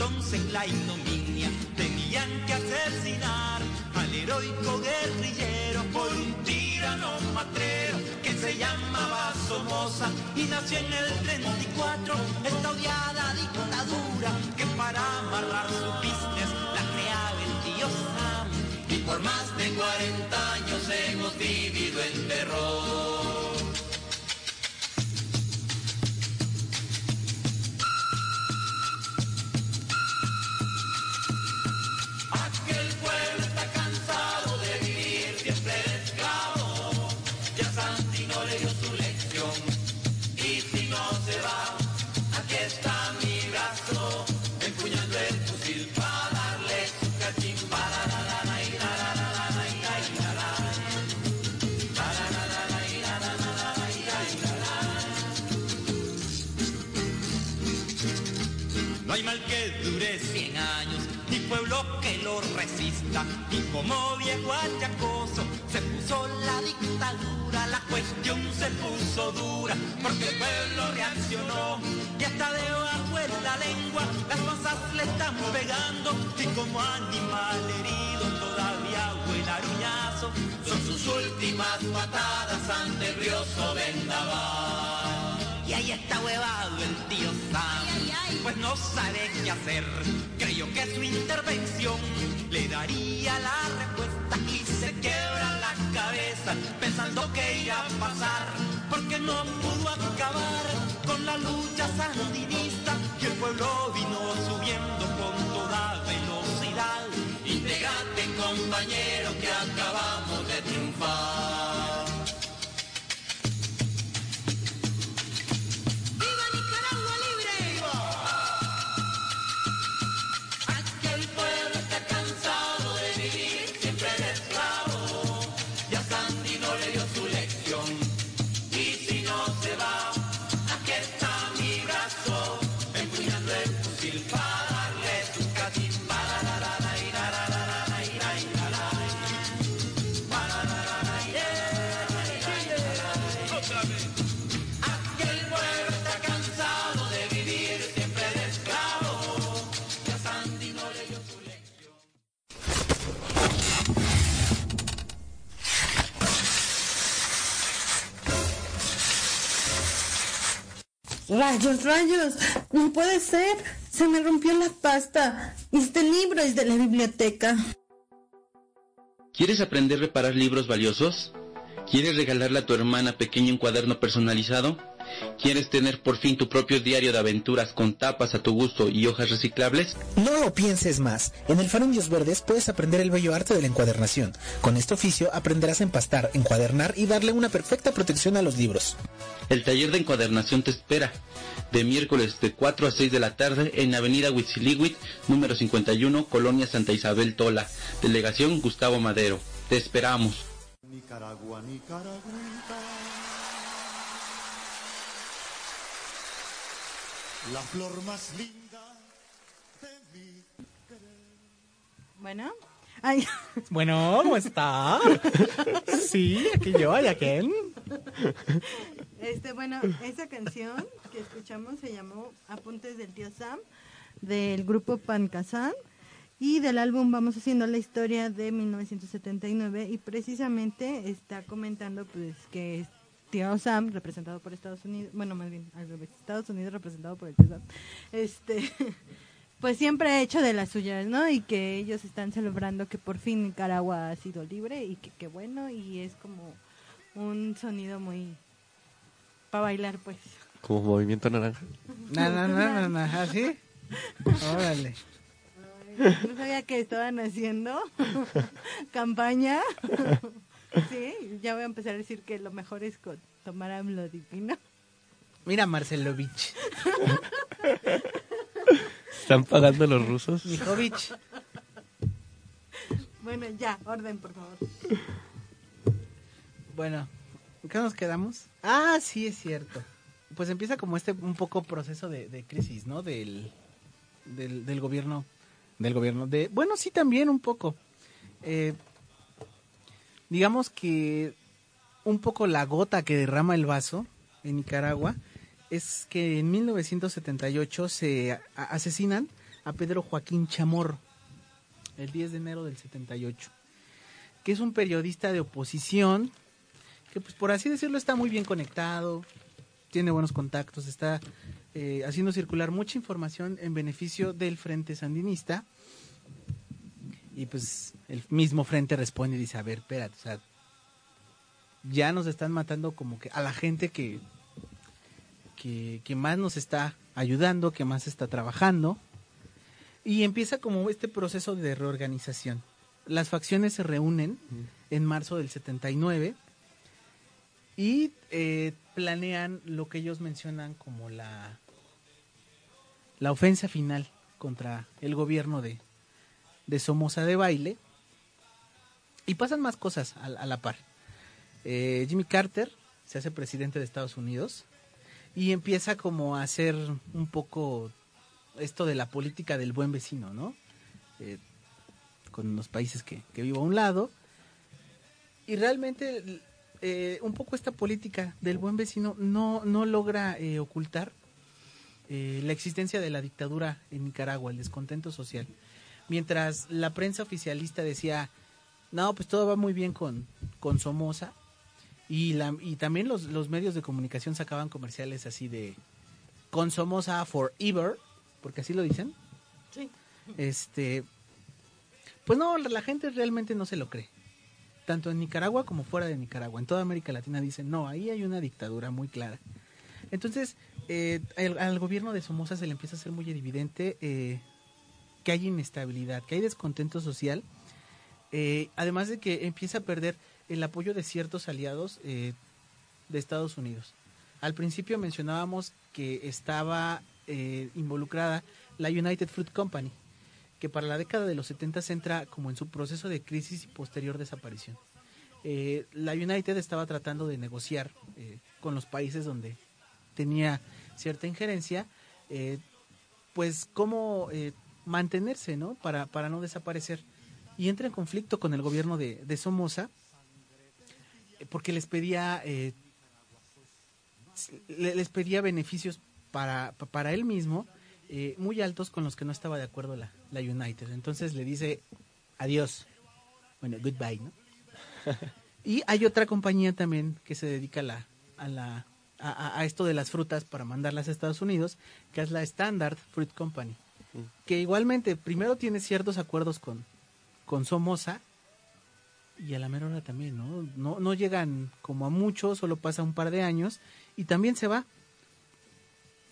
entonces la ignominia, tenían que asesinar al heroico guerrillero por un tirano matrero que se llamaba Somoza y nació en el 34 esta odiada dictadura que para amarrar su business la creaba el y por más de 40 años hemos vivido en terror. Como viejo achacoso se puso la dictadura, la cuestión se puso dura, porque el pueblo reaccionó y hasta de la lengua las masas le están pegando. Y como animal herido todavía huele aruñazo, son sus últimas patadas ante el brioso vendaval. Y ahí está huevado el tío Sam, no sabe qué hacer. Creyó que su intervención le daría la respuesta y se quiebra la cabeza pensando que iba a pasar, porque no pudo acabar con la lucha sandinista y el pueblo vino Rayos, rayos, no puede ser. Se me rompió la pasta. Este libro es de la biblioteca. ¿Quieres aprender a reparar libros valiosos? ¿Quieres regalarle a tu hermana pequeña un cuaderno personalizado? ¿Quieres tener por fin tu propio diario de aventuras con tapas a tu gusto y hojas reciclables? No lo pienses más. En el Faro Indios Verdes puedes aprender el bello arte de la encuadernación. Con este oficio aprenderás a empastar, encuadernar y darle una perfecta protección a los libros. El taller de encuadernación te espera. De miércoles de 4 a 6 de la tarde en Avenida Huitzilihuit, número 51, Colonia Santa Isabel Tola. Delegación Gustavo Madero. Te esperamos. Nicaragua, Nicaragüita. La flor más linda de mi Bueno. Ay. Bueno, ¿cómo está? Sí, aquí yo, ¿y a quién? Este, bueno, esa canción que escuchamos se llamó Apuntes del tío Sam del grupo Pancasán y del álbum Vamos haciendo la historia de 1979 y precisamente está comentando pues que tío Sam representado por Estados Unidos, bueno, más bien al revés, Estados Unidos representado por el tío Sam. Este pues siempre ha hecho de las suyas, ¿no? Y que ellos están celebrando que por fin Nicaragua ha sido libre y que qué bueno y es como un sonido muy para bailar pues. Como movimiento naranja. No, no, no, no, no, ¿así? Órale. No sabía que estaban haciendo campaña. Sí, ya voy a empezar a decir que lo mejor es con tomar amlodipina. Mira, Marcelovich. ¿Están pagando los rusos? Mijovich. Bueno, ya, orden, por favor. Bueno, ¿en qué nos quedamos? Ah, sí, es cierto. Pues empieza como este un poco proceso de, de crisis, ¿no? Del, del, del gobierno. Del gobierno. De, bueno, sí, también un poco. Eh, digamos que un poco la gota que derrama el vaso en Nicaragua es que en 1978 se asesinan a Pedro Joaquín Chamorro, el 10 de enero del 78, que es un periodista de oposición que pues por así decirlo está muy bien conectado, tiene buenos contactos, está eh, haciendo circular mucha información en beneficio del Frente Sandinista y pues el mismo Frente responde y dice, a ver, espérate, o sea, ya nos están matando como que a la gente que, que, que más nos está ayudando, que más está trabajando. Y empieza como este proceso de reorganización. Las facciones se reúnen en marzo del 79 y eh, planean lo que ellos mencionan como la, la ofensa final contra el gobierno de, de Somoza de Baile. Y pasan más cosas a, a la par. Eh, Jimmy Carter se hace presidente de Estados Unidos y empieza como a hacer un poco esto de la política del buen vecino, ¿no? Eh, con los países que, que vivo a un lado. Y realmente eh, un poco esta política del buen vecino no, no logra eh, ocultar la existencia de la dictadura en Nicaragua, el descontento social. Mientras la prensa oficialista decía, no, pues todo va muy bien con, con Somoza, y, la, y también los, los medios de comunicación sacaban comerciales así de, con Somoza forever, porque así lo dicen. Sí. Este, pues no, la gente realmente no se lo cree. Tanto en Nicaragua como fuera de Nicaragua. En toda América Latina dicen, no, ahí hay una dictadura muy clara. Entonces, eh, al, al gobierno de Somoza se le empieza a hacer muy evidente eh, que hay inestabilidad, que hay descontento social, eh, además de que empieza a perder el apoyo de ciertos aliados eh, de Estados Unidos. Al principio mencionábamos que estaba eh, involucrada la United Fruit Company, que para la década de los 70 se entra como en su proceso de crisis y posterior desaparición. La United estaba tratando de negociar con los países donde tenía cierta injerencia, pues cómo mantenerse, ¿no? Para, para no desaparecer. Y entra en conflicto con el gobierno de, de Somoza, eh, porque les pedía, eh, le- les pedía beneficios para, pa- para él mismo eh, muy altos con los que no estaba de acuerdo la, la United. Entonces le dice adiós. Bueno, goodbye, ¿no? Y hay otra compañía también que se dedica a, la, a, la, a esto de las frutas para mandarlas a Estados Unidos, que es la Standard Fruit Company. Que igualmente primero tiene ciertos acuerdos con, con Somoza y a la mera hora también, ¿no? ¿no? No llegan como a mucho, solo pasa un par de años y también se va.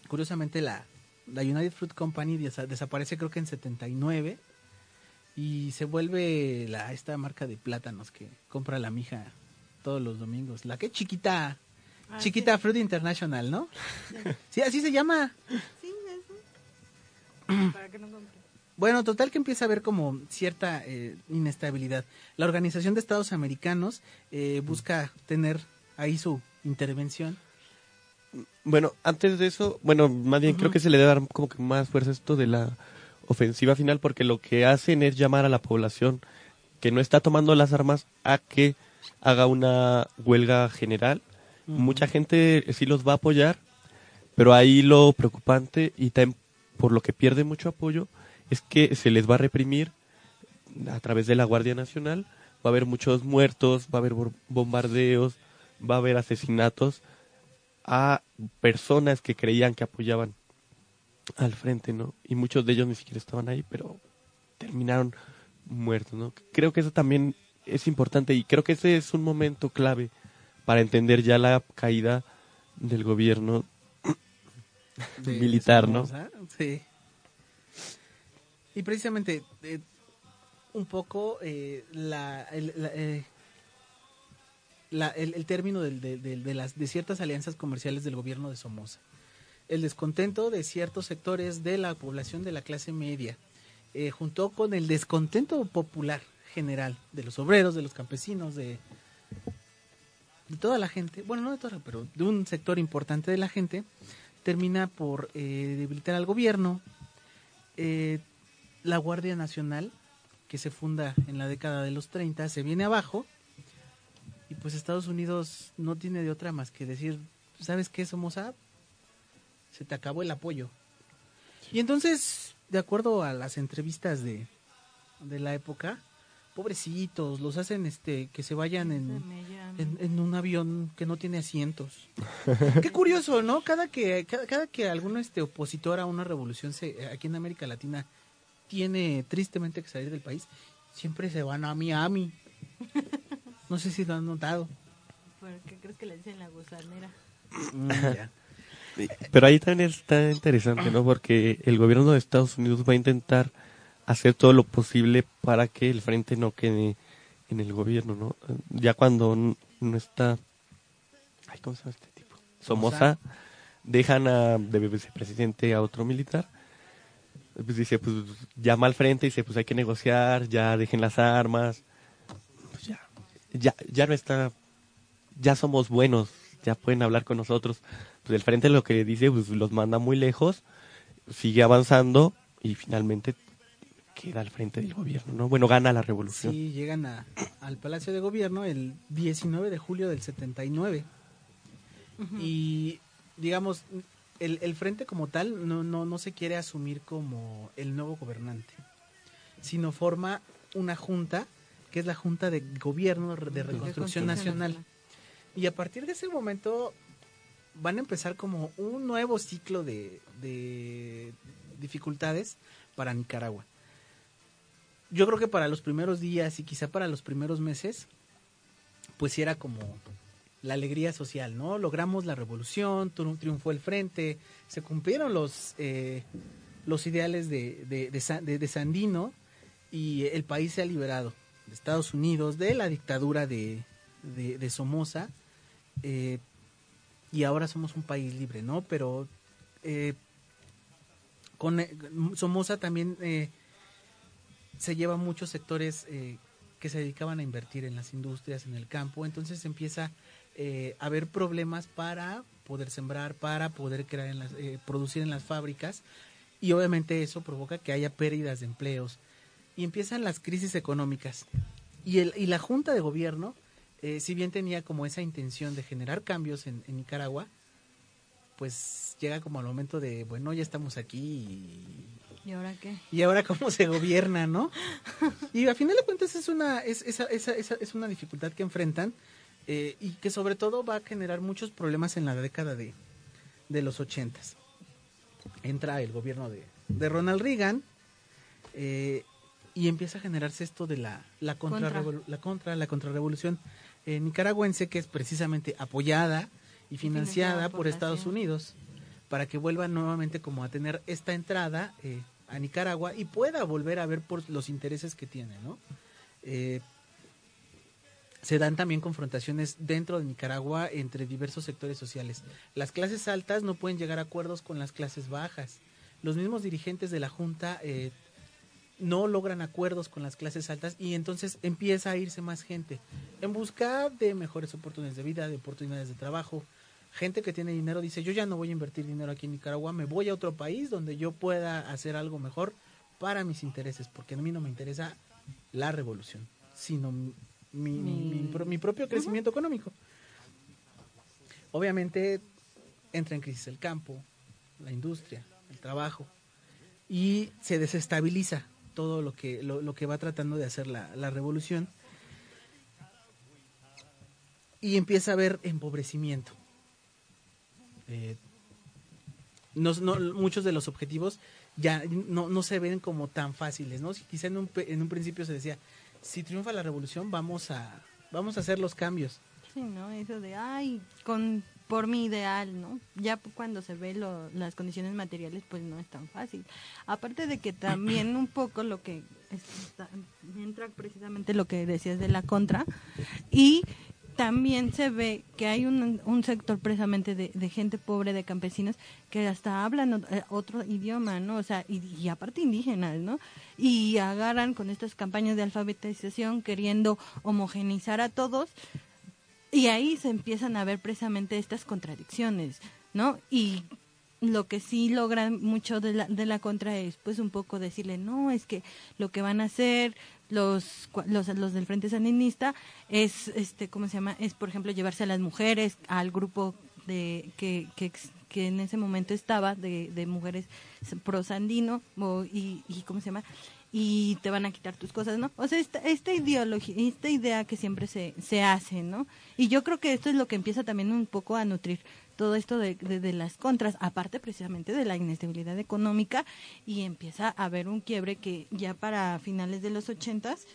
Curiosamente la, la United Fruit Company desa- desaparece creo que en 79 y se vuelve la esta marca de plátanos que compra la mija todos los domingos. La que chiquita, Ah, chiquita Fruit International, ¿no? Sí, así se llama. Para que no. Bueno, total que empieza a haber como cierta eh, inestabilidad. La Organización de Estados Americanos eh, busca tener ahí su intervención. Bueno, antes de eso, bueno, más bien creo que se le debe dar como que más fuerza esto de la ofensiva final porque lo que hacen es llamar a la población que no está tomando las armas a que haga una huelga general. Mucha gente sí los va a apoyar, pero ahí lo preocupante y también por lo que pierde mucho apoyo es que se les va a reprimir a través de la Guardia Nacional. Va a haber muchos muertos, va a haber bombardeos, va a haber asesinatos a personas que creían que apoyaban al frente, ¿no? Y muchos de ellos ni siquiera estaban ahí, pero terminaron muertos, ¿no? Creo que eso también es importante y creo que ese es un momento clave para entender ya la caída del gobierno militar, ¿no? Sí. Y precisamente eh, un poco eh, la, el, la, eh, la- el- el término del- de, de- de las, de ciertas alianzas comerciales del gobierno de Somoza. El descontento de ciertos sectores de la población de la clase media, junto con el descontento popular general de los obreros, de los campesinos, de, de toda la gente, bueno, no de toda, pero de un sector importante de la gente, termina por eh, debilitar al gobierno. Eh, la Guardia Nacional, que se funda en la década de los 30, se viene abajo y pues Estados Unidos no tiene de otra más que decir, ¿sabes qué, Somoza? Se te acabó el apoyo. Y entonces, de acuerdo a las entrevistas de, de la época, pobrecitos, los hacen este que se vayan en, en, en un avión que no tiene asientos. Qué curioso, ¿no? Cada que cada, cada que algún este opositor a una revolución se, aquí en América Latina tiene tristemente que salir del país, siempre se van a Miami. No sé si lo han notado. ¿Por qué crees que le dicen la gusanera? Mm, ya. Pero ahí también está interesante, ¿no? Porque el gobierno de Estados Unidos va a intentar hacer todo lo posible para que el frente no quede en el gobierno, ¿no? Ya cuando no está... Ay, ¿Cómo se llama este tipo? Somoza. Dejan a, de vicepresidente a otro militar. Pues dice, pues llama al frente y dice, pues hay que negociar, ya dejen las armas. Pues ya, ya, ya no está... Ya somos buenos, ya pueden hablar con nosotros. Pues el frente lo que dice, pues los manda muy lejos sigue avanzando y finalmente queda al frente del gobierno, ¿no? Bueno, gana la revolución. Sí, llegan a- al Palacio de Gobierno el 19 de julio del 79. Y, digamos, el, el frente como tal no, no, no se quiere asumir como el nuevo gobernante, sino forma una junta, que es la Junta de Gobierno de Reconstrucción Nacional. Nacional. Y a partir de ese momento van a empezar como un nuevo ciclo de, de dificultades para Nicaragua. Yo creo que para los primeros días y quizá para los primeros meses, pues sí era como la alegría social, ¿no? Logramos la revolución, triun- triunfó el frente, se cumplieron los, eh, los ideales de, de, de Sa- de- de Sandino y el país se ha liberado de Estados Unidos, de la dictadura de Somoza, eh, y ahora somos un país libre, ¿no? Pero eh, con eh, Somoza también eh, se lleva muchos sectores eh, que se dedicaban a invertir en las industrias, en el campo, entonces empieza eh, a haber problemas para poder sembrar, para poder crear en las, eh, producir en las fábricas y obviamente eso provoca que haya pérdidas de empleos y empiezan las crisis económicas. Y, el, y la Junta de Gobierno, eh, si bien tenía como esa intención de generar cambios en, en Nicaragua, pues llega como al momento de, bueno, ya estamos aquí y ¿Y ahora qué? y ahora cómo se gobierna, ¿no? Y a final de cuentas es una, es, esa, esa, esa es una dificultad que enfrentan eh, y que sobre todo va a generar muchos problemas en la década de, de los ochentas. Entra el gobierno de, de Ronald Reagan eh, y empieza a generarse esto de la, la, contra, Contra. la contra, la contrarrevolución eh, nicaragüense que es precisamente apoyada y financiada por, Estados. Unidos para que vuelva nuevamente como a tener esta entrada eh, a Nicaragua y pueda volver a ver por los intereses que tiene, ¿no? Eh, se dan también confrontaciones dentro de Nicaragua entre diversos sectores sociales. Las clases altas no pueden llegar a acuerdos con las clases bajas. Los mismos dirigentes de la Junta eh, no logran acuerdos con las clases altas y entonces empieza a irse más gente en busca de mejores oportunidades de vida, de oportunidades de trabajo. Gente que tiene dinero dice, yo ya no voy a invertir dinero aquí en Nicaragua, me voy a otro país donde yo pueda hacer algo mejor para mis intereses, porque a mí no me interesa la revolución, sino mi, mi, mi- mi pro- mi propio crecimiento económico. Obviamente entra en crisis el campo, la industria, el trabajo, y se desestabiliza todo lo que, lo, lo que va tratando de hacer la, la revolución y empieza a haber empobrecimiento. Eh, no- no- muchos de los objetivos ya no, no se ven como tan fáciles, ¿no? Quizá en un, en un principio se decía, si triunfa la revolución vamos a, vamos a hacer los cambios. Sí, ¿no? Eso de, ay, con, por mi ideal, ¿no? Ya cuando se ve lo- las condiciones materiales, pues no es tan fácil. Aparte de que también un poco lo que está- entra precisamente lo que decías de la contra y también se ve que hay un, un sector precisamente de, gente pobre, de campesinos, que hasta hablan eh, otro idioma, ¿no? O sea, y, y aparte indígenas, ¿no? Y agarran con estas campañas de alfabetización queriendo homogenizar a todos y ahí se empiezan a ver precisamente estas contradicciones, ¿no? Y lo que sí logran mucho de la, de la contra es pues un poco decirle, no, es que lo que van a hacer los, los, los del Frente Sandinista es, este, ¿cómo se llama? Es, por ejemplo, llevarse a las mujeres al grupo de que, que, que en ese momento estaba de, de mujeres pro sandino y, y, ¿cómo se llama? y te van a quitar tus cosas, ¿no? O sea, esta, esta ideología, esta idea que siempre se, se hace, ¿no? Y yo creo que esto es lo que empieza también un poco a nutrir todo esto de, de, de las contras, aparte precisamente de la inestabilidad económica, y empieza a haber un quiebre que ya para finales de los ochentas,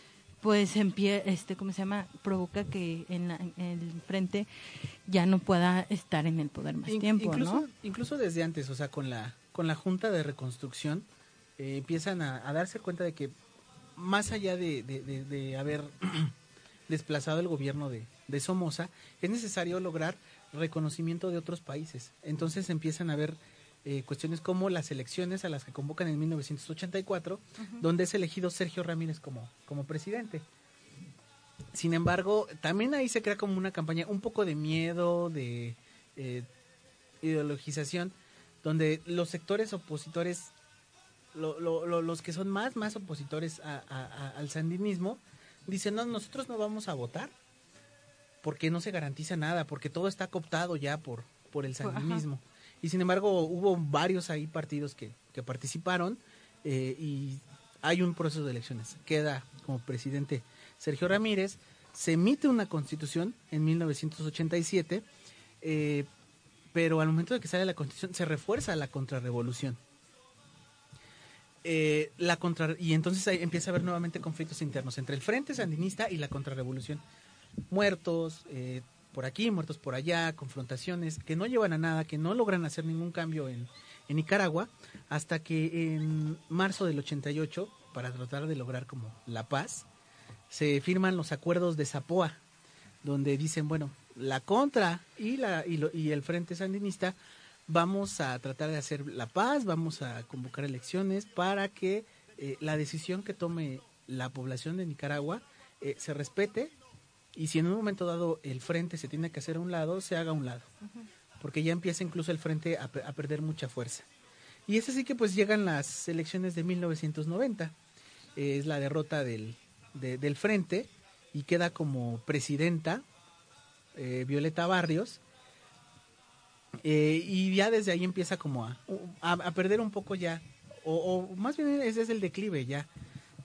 pues empie este, ¿cómo se llama? Provoca que en, la- en el frente ya no pueda estar en el poder más In- tiempo, incluso, ¿no? incluso desde antes, o sea, con la, con la Junta de Reconstrucción, eh, empiezan a, a darse cuenta de que más allá de, de- de- de haber desplazado el gobierno de, de Somoza, es necesario lograr reconocimiento de otros países. Entonces empiezan a ver eh, cuestiones como las elecciones a las que convocan en 1984, donde es elegido Sergio Ramírez como, como presidente. Sin embargo, también ahí se crea como una campaña un poco de miedo, de eh, ideologización, donde los sectores opositores, lo- lo- lo- los que son más, más opositores a- a- a- al sandinismo, dicen, no, nosotros no vamos a votar porque no se garantiza nada, porque todo está cooptado ya por, por el Ajá. sandinismo. Y sin embargo hubo varios ahí partidos que, que participaron eh, y hay un proceso de elecciones. Queda como presidente Sergio Ramírez, se emite una constitución en 1987, eh, pero al momento de que sale la constitución se refuerza la contrarrevolución. Eh, la contra y entonces ahí empieza a haber nuevamente conflictos internos entre el Frente Sandinista y la contrarrevolución. Muertos eh, por aquí, muertos por allá, confrontaciones que no llevan a nada, que no logran hacer ningún cambio en, Nicaragua, hasta que en marzo del 88, para tratar de lograr como la paz, se firman los acuerdos de Zapoa, donde dicen, bueno, la contra y, la, y, lo- y el Frente Sandinista vamos a tratar de hacer la paz, vamos a convocar elecciones para que eh, la decisión que tome la población de Nicaragua eh, se respete y si en un momento dado el frente se tiene que hacer a un lado, se haga a un lado, porque ya empieza incluso el frente a, pe- a perder mucha fuerza. Y es así que pues llegan las elecciones de 1990, eh, es la derrota del, de- del frente y queda como presidenta eh, Violeta Barrios, eh, y ya desde ahí empieza como a, a, a perder un poco ya, o, o más bien ese es el declive ya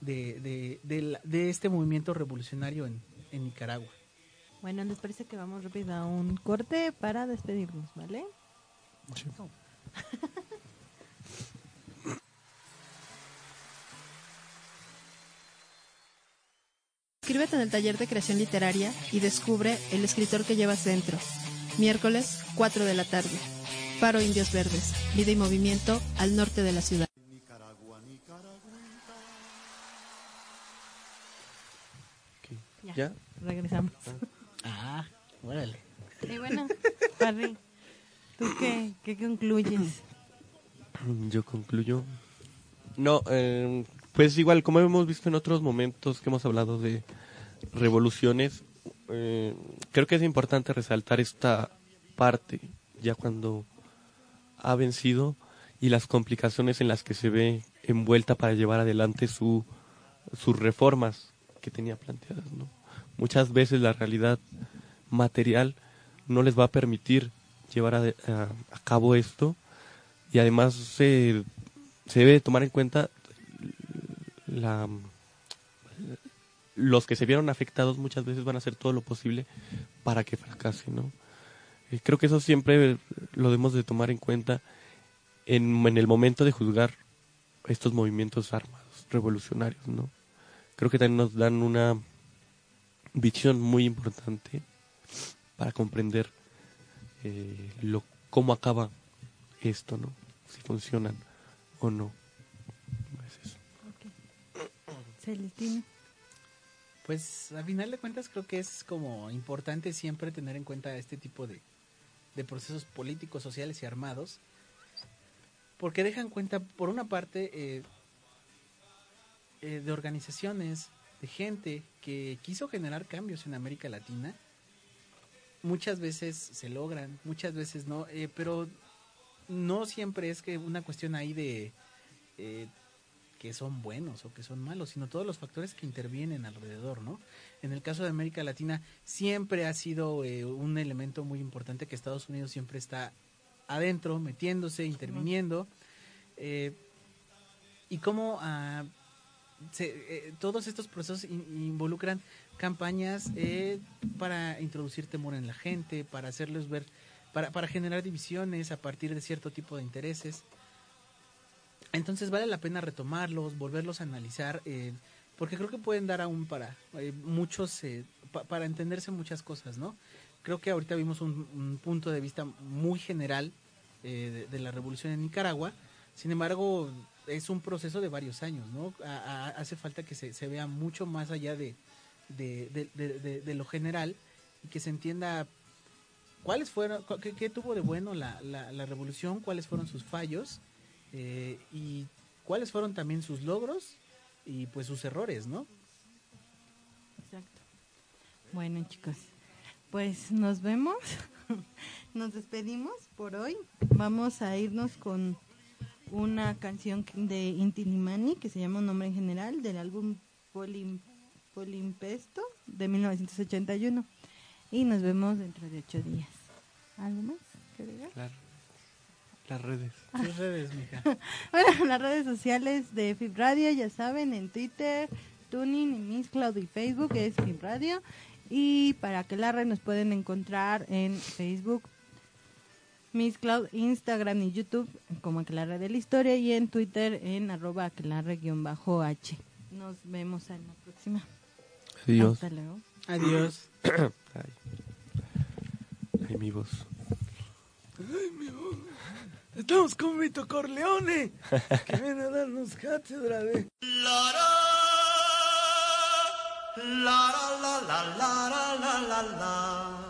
de, de, de de este movimiento revolucionario en, en Nicaragua. Bueno, les parece que vamos rápido a un corte para despedirnos, ¿vale? Inscríbete en el taller de creación literaria y descubre el escritor que llevas dentro. Miércoles, 4 de la tarde. Faro Indios Verdes. Vida y movimiento al norte de la ciudad. Ya, regresamos. Ah, órale. Y bueno, Parry, ¿tú qué, qué concluyes? Yo concluyo. No, eh, pues igual, como hemos visto en otros momentos que hemos hablado de revoluciones, eh, creo que es importante resaltar esta parte, ya cuando ha vencido y las complicaciones en las que se ve envuelta para llevar adelante su, sus reformas que tenía planteadas. ¿no? Muchas veces la realidad material no les va a permitir llevar a, cabo esto y además se, debe tomar en cuenta la, los que se vieron afectados muchas veces van a hacer todo lo posible para que fracase, ¿no? Eh, creo que eso siempre lo debemos de tomar en cuenta en, en el momento de juzgar estos movimientos armados revolucionarios, ¿no? Creo que también nos dan una visión muy importante para comprender eh, lo cómo acaba esto, ¿no? Si funcionan o no. Es eso. Pues a final de cuentas creo que es como importante siempre tener en cuenta este tipo de, de procesos políticos, sociales y armados, porque dejan cuenta, por una parte, eh, eh, de organizaciones, de gente que quiso generar cambios en América Latina. Muchas veces se logran, muchas veces no, eh, pero no siempre es que una cuestión ahí de eh, que son buenos o que son malos, sino todos los factores que intervienen alrededor, ¿no? En el caso de América Latina siempre ha sido eh, un elemento muy importante que Estados Unidos siempre está adentro, metiéndose, interviniendo, eh, y cómo ah, se- eh, todos estos procesos in- involucran campañas eh, para introducir temor en la gente, para hacerles ver, para, para generar divisiones a partir de cierto tipo de intereses. Entonces vale la pena retomarlos, volverlos a analizar, eh, porque creo que pueden dar aún para eh, muchos, eh, pa- para entenderse muchas cosas, ¿no? Creo que ahorita vimos un, un punto de vista muy general de, de la revolución en Nicaragua, sin embargo es un proceso de varios años, ¿no? Hace falta que se, se vea mucho más allá de, de, de- lo general y que se entienda cuáles fueron, qué, qué tuvo de bueno la, la, la revolución, cuáles fueron sus fallos eh, y cuáles fueron también sus logros y pues sus errores, ¿no? Exacto. Bueno, chicos, pues nos vemos nos despedimos por hoy. Vamos a irnos con una canción de Inti Limani que se llama Un nombre en general del álbum Polim, Polimpesto de 1981. Y nos vemos dentro de ocho días. ¿Algo más que agregar? Claro. Las redes. Tus redes, mija. Bueno, las redes sociales de FIB Radio, ya saben, en Twitter, Tuning, en Miss Cloud y Facebook es FIB Radio. Y para que la red nos pueden encontrar en Facebook, Miss Cloud, Instagram y YouTube como Aquelarre de la Historia y en Twitter en arroba aquelarre-h. Nos vemos en la próxima. Adiós. Hasta luego. Adiós. Ay. Mi voz. Ay, mi voz. Estamos con Vito Corleone, que viene a darnos cátedra de... La, la, la, la, la, la, la, la.